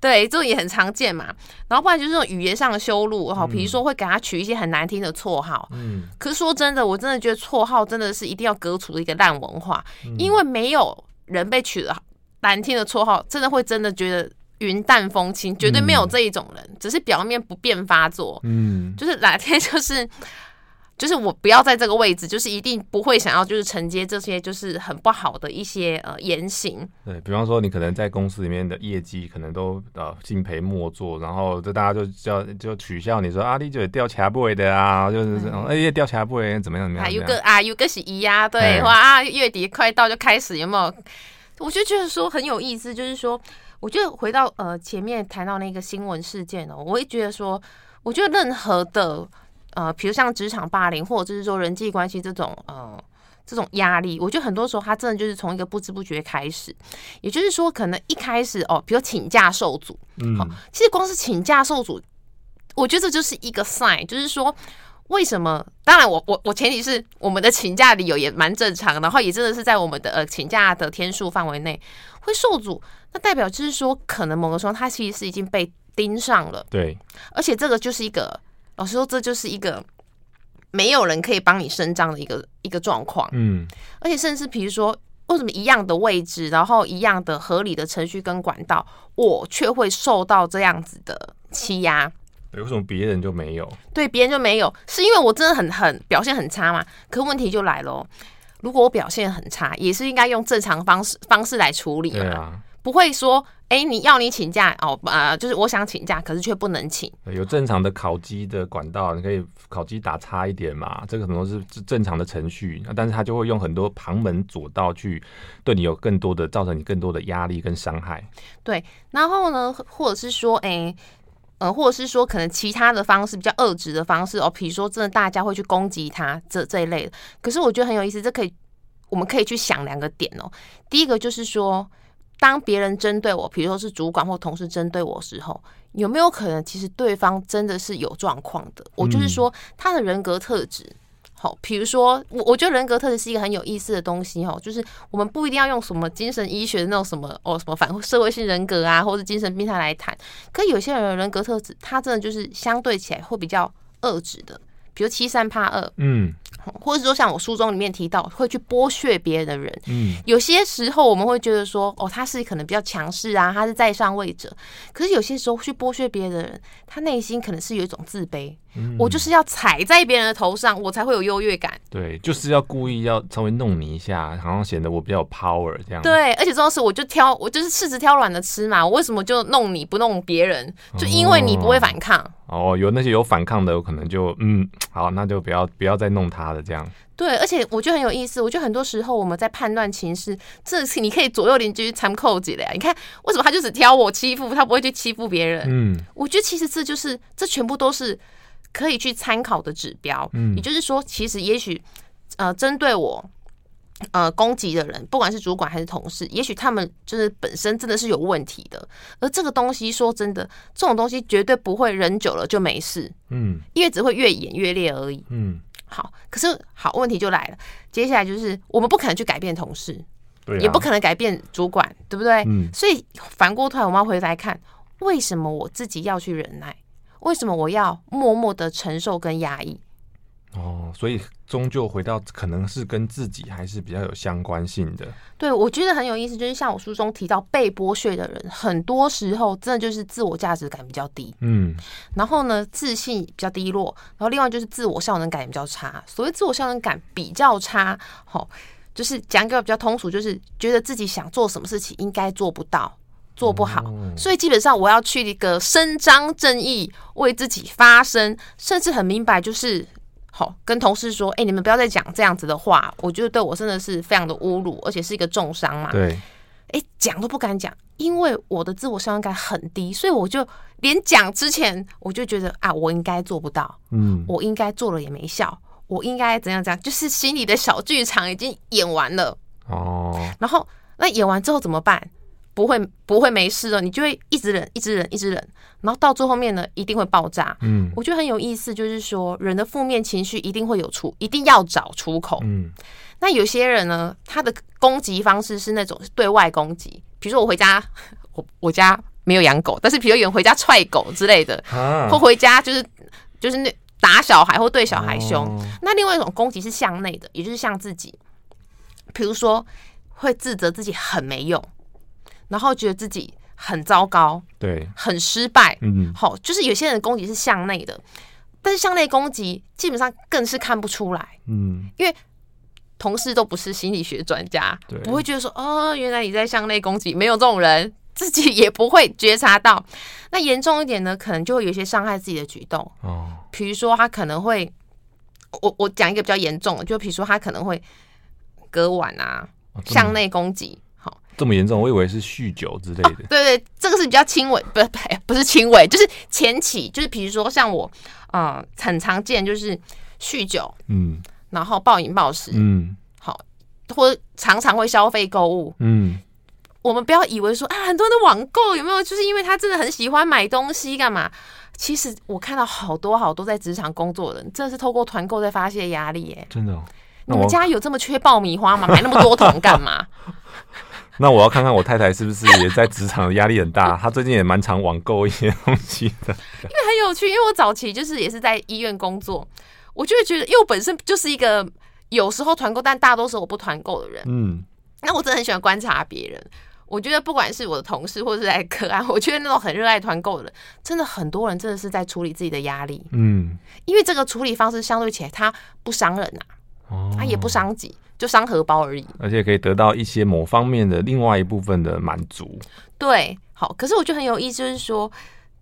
对，这种也很常见嘛。然后不然就是这种语言上的羞辱，哈，比如说会给他取一些很难听的绰号。嗯。可是说真的，我真的觉得绰号真的是一定要革除的一个烂文化，嗯、因为没有人被取了难听的绰号，真的会真的觉得。云淡风轻，绝对没有这一种人，嗯、只是表面不便发作。嗯，就是哪天就是就是我不要在这个位置，就是一定不会想要就是承接这些就是很不好的一些呃言行。对，比方说，你可能在公司里面的业绩可能都呃敬陪末座，然后就大家就叫就取笑你说啊，你就掉卡位的啊，就是这种哎呀掉卡位怎么样怎么样？还有个啊，有个是一呀，对，哇啊，月底快到就开始有没有？我就觉得说很有意思，就是说。我觉得回到呃前面谈到那个新闻事件哦，我会觉得说，我觉得任何的呃，比如像职场霸凌，或者是说人际关系这种呃这种压力，我觉得很多时候他真的就是从一个不知不觉开始，也就是说，可能一开始哦，比如请假受阻，嗯，好，其实光是请假受阻，我觉得这就是一个 sign，就是说。为什么？当然我，我我我前提是我们的请假理由也蛮正常，然后也真的是在我们的呃请假的天数范围内会受阻，那代表就是说，可能某个时候他其实是已经被盯上了。对，而且这个就是一个，老实说，这就是一个没有人可以帮你伸张的一个一个状况。嗯，而且甚至比如说，为什么一样的位置，然后一样的合理的程序跟管道，我却会受到这样子的欺压？为什么别人就没有？对，别人就没有，是因为我真的很很表现很差嘛？可问题就来了，如果我表现很差，也是应该用正常方式方式来处理嘛？对啊，不会说，哎，你要你请假哦，呃，就是我想请假，可是却不能请。有正常的考绩的管道，你可以考绩打差一点嘛？这个可能是正常的程序，但是他就会用很多旁门左道去对你有更多的造成你更多的压力跟伤害。对，然后呢，或者是说，哎。呃，或者是说，可能其他的方式比较遏制的方式哦，比如说真的大家会去攻击他这这一类的。可是我觉得很有意思，这可以我们可以去想两个点哦。第一个就是说，当别人针对我，比如说是主管或同事针对我的时候，有没有可能其实对方真的是有状况的？我就是说他的人格特质。好，比如说我，我觉得人格特质是一个很有意思的东西哦，就是我们不一定要用什么精神医学的那种什么哦，什么反社会性人格啊，或者精神病态来谈。可有些人的人格特质，他真的就是相对起来会比较恶质的，比如欺三怕二，嗯。或者说像我书中里面提到会去剥削别人的人，嗯，有些时候我们会觉得说，哦，他是可能比较强势啊，他是在上位者。可是有些时候去剥削别人的人，他内心可能是有一种自卑，嗯，我就是要踩在别人的头上，我才会有优越感。对，就是要故意要稍微弄你一下，好像显得我比较有 power 这样。对，而且这种事我就挑，我就是柿子挑软的吃嘛。我为什么就弄你不弄别人？就因为你不会反抗。哦，有那些有反抗的，我可能就嗯，好，那就不要不要再弄他了，这样。对，而且我觉得很有意思。我觉得很多时候我们在判断情势，这是你可以左右邻居参扣几的呀。你看，为什么他就只挑我欺负，他不会去欺负别人？嗯，我觉得其实这就是这全部都是可以去参考的指标。嗯，也就是说，其实也许呃，针对我呃攻击的人，不管是主管还是同事，也许他们就是本身真的是有问题的。而这个东西说真的，这种东西绝对不会忍久了就没事。嗯，因为只会越演越烈而已。嗯。好，可是好，问题就来了。接下来就是我们不可能去改变同事，对啊，也不可能改变主管，对不对？嗯。所以反过头来，我们要回来看，为什么我自己要去忍耐？为什么我要默默的承受跟压抑？哦，所以终究回到可能是跟自己还是比较有相关性的。对，我觉得很有意思，就是像我书中提到，被剥削的人，很多时候真的就是自我价值感比较低，嗯，然后呢，自信比较低落，然后另外就是自我效能感也比较差。所谓自我效能感比较差，哦，就是讲一个比较通俗，就是觉得自己想做什么事情应该做不到，做不好，哦，所以基本上我要去一个伸张正义，为自己发声，甚至很明白就是。好，跟同事说，哎、欸，你们不要再讲这样子的话，我觉得对我真的是非常的侮辱，而且是一个重伤嘛。对，哎、欸，讲都不敢讲，因为我的自我效能感很低，所以我就连讲之前，我就觉得啊，我应该做不到，嗯，我应该做了也没效，我应该怎样怎样，就是心里的小剧场已经演完了哦。然后那演完之后怎么办？不会不会没事的，你就会一直忍，一直忍，一直忍，然后到最后面呢，一定会爆炸。嗯，我觉得很有意思，就是说人的负面情绪一定会有出，一定要找出口。嗯，那有些人呢，他的攻击方式是那种对外攻击，比如说我回家，[LAUGHS] 我我家没有养狗，但是比如有人回家踹狗之类的，啊、或回家就是就是那打小孩或对小孩凶。哦、那另外一种攻击是向内的，也就是向自己，比如说会自责自己很没用。然后觉得自己很糟糕，对，很失败，嗯，好，就是有些人的攻击是向内的，但是向内攻击基本上更是看不出来，嗯，因为同事都不是心理学专家，不会觉得说，哦，原来你在向内攻击，没有这种人，[LAUGHS] 自己也不会觉察到。那严重一点呢，可能就会有一些伤害自己的举动，哦，比如说他可能会，我我讲一个比较严重的，就比如说他可能会割腕啊，哦，向内攻击。这么严重，我以为是酗酒之类的。对，对对，这个是比较轻微，不不不是轻微，就是前期，就是比如说像我，嗯、呃，很常见就是酗酒，嗯，然后暴饮暴食，嗯，好，或者常常会消费购物，嗯，我们不要以为说啊，很多人的网购有没有，就是因为他真的很喜欢买东西干嘛？其实我看到好多好多在职场工作的人，真的是透过团购在发泄压力，耶。真的、哦。你们家有这么缺爆米花吗？买那么多桶干嘛？[LAUGHS] 那我要看看我太太是不是也在职场压力很大。她最近也蛮常网购一些东西的。因为很有趣，因为我早期就是也是在医院工作，我就会觉得，因为我本身就是一个有时候团购，但大多数我不团购的人。嗯，那我真的很喜欢观察别人。我觉得不管是我的同事或者是在个案，[LAUGHS] 我觉得那种很热爱团购的人，真的很多人真的是在处理自己的压力。嗯，因为这个处理方式相对起来，它不伤人呐、啊。哦，他也不伤己，就伤荷包而已，而且可以得到一些某方面的另外一部分的满足。对，好，可是我觉得很有意思，就是说，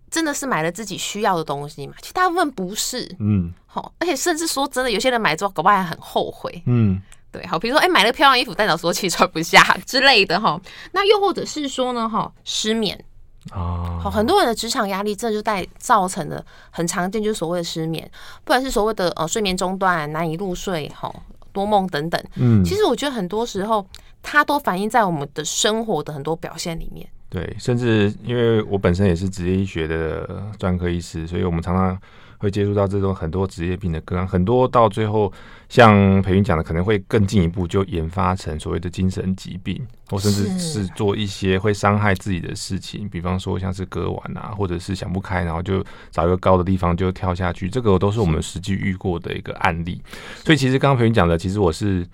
真的是买了自己需要的东西嘛？其实大部分不是，嗯，好，而且甚至说真的，有些人买之后搞不好还很后悔，嗯，对，好，比如说，哎、欸，买了漂亮衣服，但早说其实穿不下之类的哈。那又或者是说呢，哈，失眠。哦，好，很多人的职场压力，这就带造成的很常见，就是所谓的失眠，不管是所谓的呃睡眠中断、难以入睡、哈多梦等等。嗯，其实我觉得很多时候，它都反映在我们的生活的很多表现里面。对，甚至因为我本身也是职业医学的专科医师，所以我们常常。会接触到这种很多职业病的个案，很多到最后，像培云讲的，可能会更进一步，就研发成所谓的精神疾病，或甚至是做一些会伤害自己的事情，比方说像是割腕啊，或者是想不开，然后就找一个高的地方就跳下去，这个都是我们实际遇过的一个案例。所以其实刚刚培云讲的，其实我是。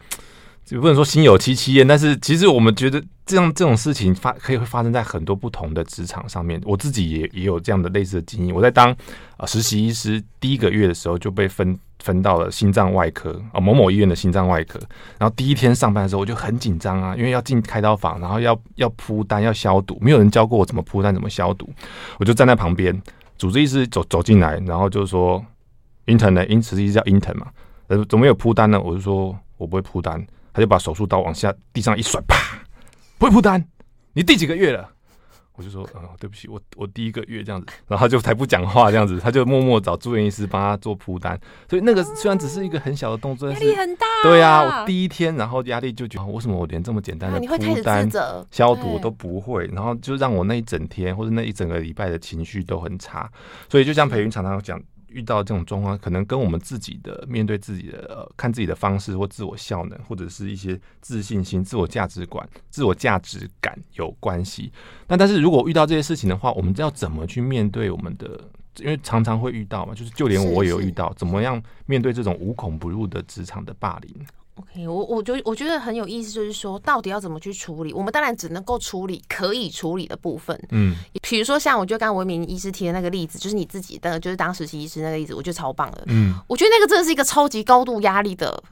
也不能说心有戚戚焉，但是其实我们觉得这样这种事情发可以会发生在很多不同的职场上面。我自己也也有这样的类似的经验。我在当啊实习医师第一个月的时候就被分分到了心脏外科啊某某医院的心脏外科，然后第一天上班的时候我就很紧张啊，因为要进开刀房，然后要要铺单要消毒，没有人教过我怎么铺单怎么消毒，我就站在旁边，主治医师走走进来，然后就说 intern 呢，因实际叫 intern 嘛，呃怎么有铺单呢？我就说我不会铺单。他就把手术刀往下地上一甩，啪！不会铺单，你第几个月了？我就说，呃，对不起，我我第一个月这样子，然后他就才不讲话这样子，他就默默找住院医师帮他做铺单。所以那个虽然只是一个很小的动作，压力很大。对啊，我第一天，然后压力就觉得，为什么我连这么简单的铺单消毒都不会？然后就让我那一整天或者那一整个礼拜的情绪都很差。所以就像培云常常讲。遇到这种状况，可能跟我们自己的面对自己的、呃、看自己的方式或自我效能，或者是一些自信心、自我价值观、自我价值感有关系。那但是如果遇到这些事情的话，我们要怎么去面对我们的？因为常常会遇到嘛，就是就连我也有遇到，是是怎么样面对这种无孔不入的职场的霸凌？OK，我我觉我觉得很有意思，就是说到底要怎么去处理？我们当然只能够处理可以处理的部分，嗯，比如说像我觉得刚刚文明医师提的那个例子，就是你自己的，就是当实习医师那个例子，我觉得超棒的，嗯，我觉得那个真的是一个超级高度压力的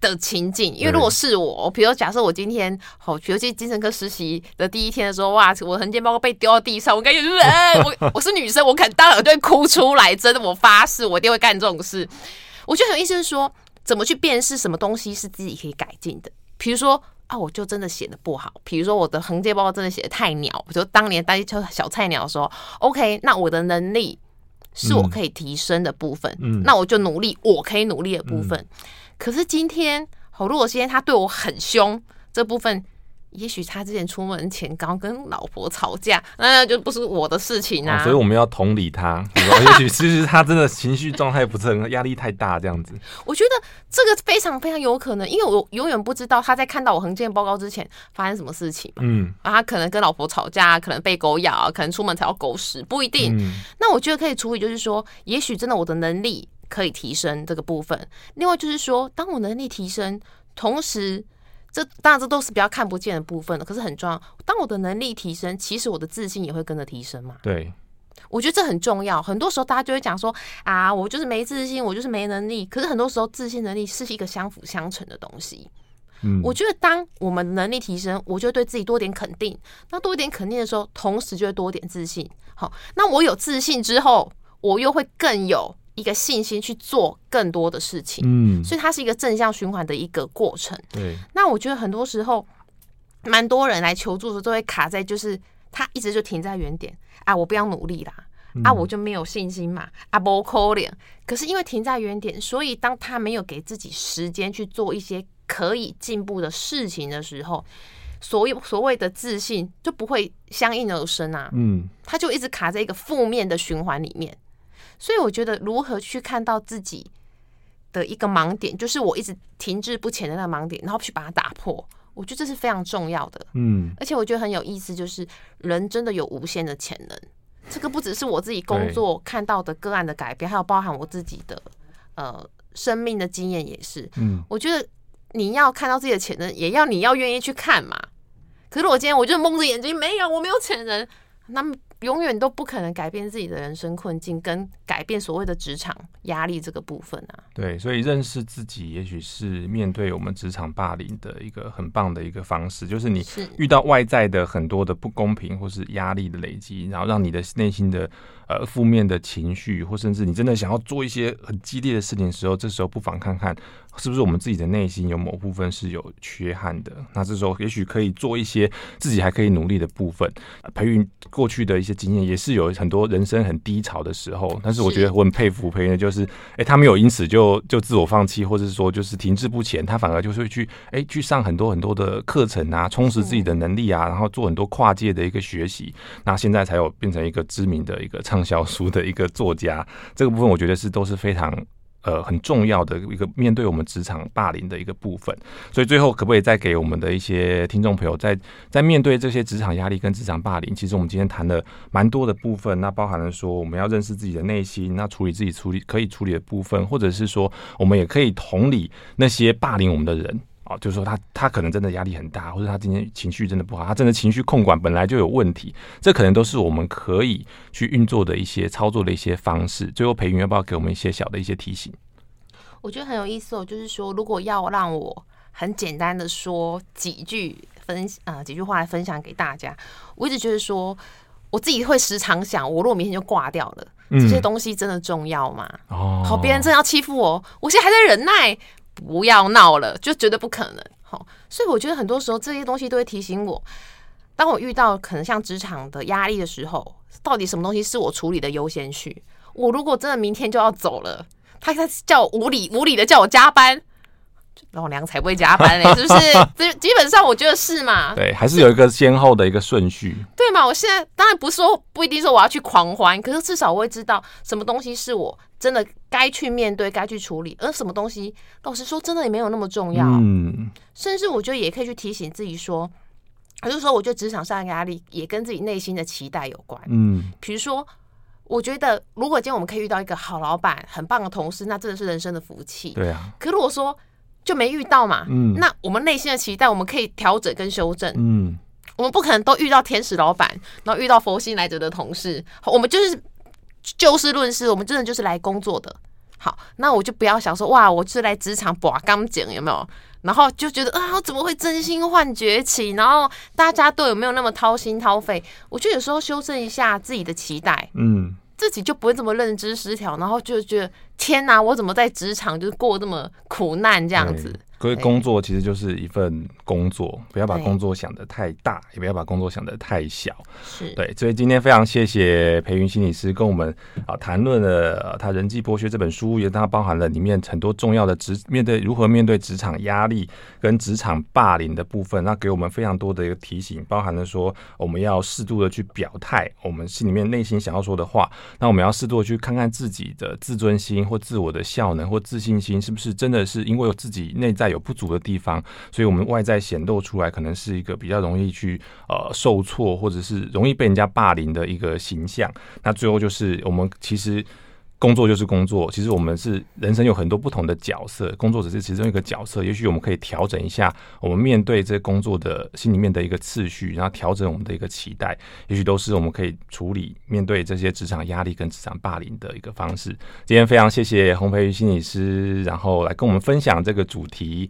的情境，因为如果是我，比如假设我今天好，尤其精神科实习的第一天的时候，哇，我横件报告被丢到地上，我感觉就是，哎，我 [LAUGHS] 我是女生，我肯当然就会哭出来，真的，我发誓，我一定会干这种事。我觉得很有意思是说。怎么去辨识什么东西是自己可以改进的？比如说啊，我就真的写的不好。比如说我的横界报告真的写的太鸟，我就当年当小菜鸟的时候，OK，那我的能力是我可以提升的部分，嗯，那我就努力我可以努力的部分。嗯，可是今天，好，如果今天他对我很凶，这部分。也许他之前出门前刚跟老婆吵架，[LAUGHS] 那就不是我的事情啊。哦、所以我们要同理他。[LAUGHS] 也许其实他真的情绪状态不是很，压力太大这样子。我觉得这个非常非常有可能，因为我永远不知道他在看到我横件报告之前发生什么事情嘛。嗯，啊，他可能跟老婆吵架，可能被狗咬，可能出门踩到狗屎，不一定。嗯、那我觉得可以处理，就是说，也许真的我的能力可以提升这个部分。另外就是说，当我能力提升，同时。这当然，这都是比较看不见的部分了，可是很重要。当我的能力提升，其实我的自信也会跟着提升嘛。对，我觉得这很重要。很多时候大家就会讲说啊，我就是没自信，我就是没能力。可是很多时候，自信能力是一个相辅相成的东西。嗯，我觉得当我们能力提升，我就对自己多点肯定。那多一点肯定的时候，同时就会多点自信。好，那我有自信之后，我又会更有。一个信心去做更多的事情，嗯，所以它是一个正向循环的一个过程。对，那我觉得很多时候，蛮多人来求助的时候都会卡在，就是他一直就停在原点啊，我不要努力啦，啊，我就没有信心嘛，啊，不可能。可是因为停在原点，所以当他没有给自己时间去做一些可以进步的事情的时候，所有所谓的自信就不会相应而生啊。嗯，他就一直卡在一个负面的循环里面。所以我觉得如何去看到自己的一个盲点，就是我一直停滞不前的那个盲点，然后去把它打破。我觉得这是非常重要的，嗯，而且我觉得很有意思，就是人真的有无限的潜能。这个不只是我自己工作看到的个案的改变，还有包含我自己的呃生命的经验也是。嗯，我觉得你要看到自己的潜能，也要你要愿意去看嘛。可是我今天我就蒙着眼睛，没有，我没有潜能，那么。永远都不可能改变自己的人生困境，跟改变所谓的职场压力这个部分啊。对，所以认识自己，也许是面对我们职场霸凌的一个很棒的一个方式。就是你遇到外在的很多的不公平或是压力的累积，然后让你的内心的呃负面的情绪，或甚至你真的想要做一些很激烈的事情的时候，这时候不妨看看是不是我们自己的内心有某部分是有缺憾的。那这时候也许可以做一些自己还可以努力的部分。培育过去的一些。经验也是有很多人生很低潮的时候，但是我觉得我很佩服培芸的，就是哎、欸，他没有因此就就自我放弃，或者是说就是停滞不前，他反而就是会去哎、欸、去上很多很多的课程啊，充实自己的能力啊，然后做很多跨界的一个学习，那现在才有变成一个知名的一个畅销书的一个作家，[LAUGHS] 这个部分我觉得是都是非常。呃，很重要的一个面对我们职场霸凌的一个部分，所以最后可不可以再给我们的一些听众朋友，在在面对这些职场压力跟职场霸凌，其实我们今天谈了蛮多的部分，那包含了说我们要认识自己的内心，那处理自己处理可以处理的部分，或者是说我们也可以同理那些霸凌我们的人。哦，就是说他他可能真的压力很大，或者他今天情绪真的不好，他真的情绪控管本来就有问题，这可能都是我们可以去运作的一些操作的一些方式。最后，培云要不要给我们一些小的一些提醒？我觉得很有意思哦，就是说，如果要让我很简单的说几句分啊、呃、几句话来分享给大家，我一直觉得说，我自己会时常想，我如果明天就挂掉了，这些东西真的重要吗？哦，好，别人真的要欺负我，我现在还在忍耐。不要闹了，就绝对不可能。好，所以我觉得很多时候这些东西都会提醒我，当我遇到可能像职场的压力的时候，到底什么东西是我处理的优先序？我如果真的明天就要走了，他他叫我无理无理的叫我加班。老娘才不会加班嘞，[LAUGHS] 是不是？基基本上我觉得是嘛。对，还是有一个先后的一个顺序。对嘛？我现在当然不是说不一定说我要去狂欢，可是至少我会知道什么东西是我真的该去面对、该去处理，而什么东西，老实说，真的也没有那么重要。嗯。甚至我觉得也可以去提醒自己说，就是说，我觉得职场上的压力也跟自己内心的期待有关。嗯。比如说，我觉得如果今天我们可以遇到一个好老板、很棒的同事，那真的是人生的福气。对啊。可如果说就没遇到嘛，嗯，那我们内心的期待，我们可以调整跟修正，嗯，我们不可能都遇到天使老板，然后遇到佛心来者的同事，我们就是就事论事，我们真的就是来工作的。好，那我就不要想说哇，我是来职场拔钢剪有没有？然后就觉得啊，我怎么会真心换崛起？然后大家都有没有那么掏心掏肺？我觉得有时候修正一下自己的期待，嗯。自己就不会这么认知失调，然后就觉得天哪，我怎么在职场就是过这么苦难这样子？所以工作其实就是一份工作，不要把工作想得太大，也不要把工作想得太小。是。对，所以今天非常谢谢培云心理师跟我们啊谈论了他人际剥削这本书，也它包含了里面很多重要的职面对如何面对职场压力跟职场霸凌的部分，那给我们非常多的一个提醒，包含了说我们要适度的去表态，我们心里面内心想要说的话，那我们要适度的去看看自己的自尊心或自我的效能或自信心是不是真的是因为有自己内在有不足的地方，所以我们外在显露出来，可能是一个比较容易去呃受挫，或者是容易被人家霸凌的一个形象。那最后就是我们其实。工作就是工作，其实我们是人生有很多不同的角色，工作只是其中一个角色。也许我们可以调整一下我们面对这工作的心里面的一个次序，然后调整我们的一个期待，也许都是我们可以处理面对这些职场压力跟职场霸凌的一个方式。今天非常谢谢洪培芸心理师，然后来跟我们分享这个主题。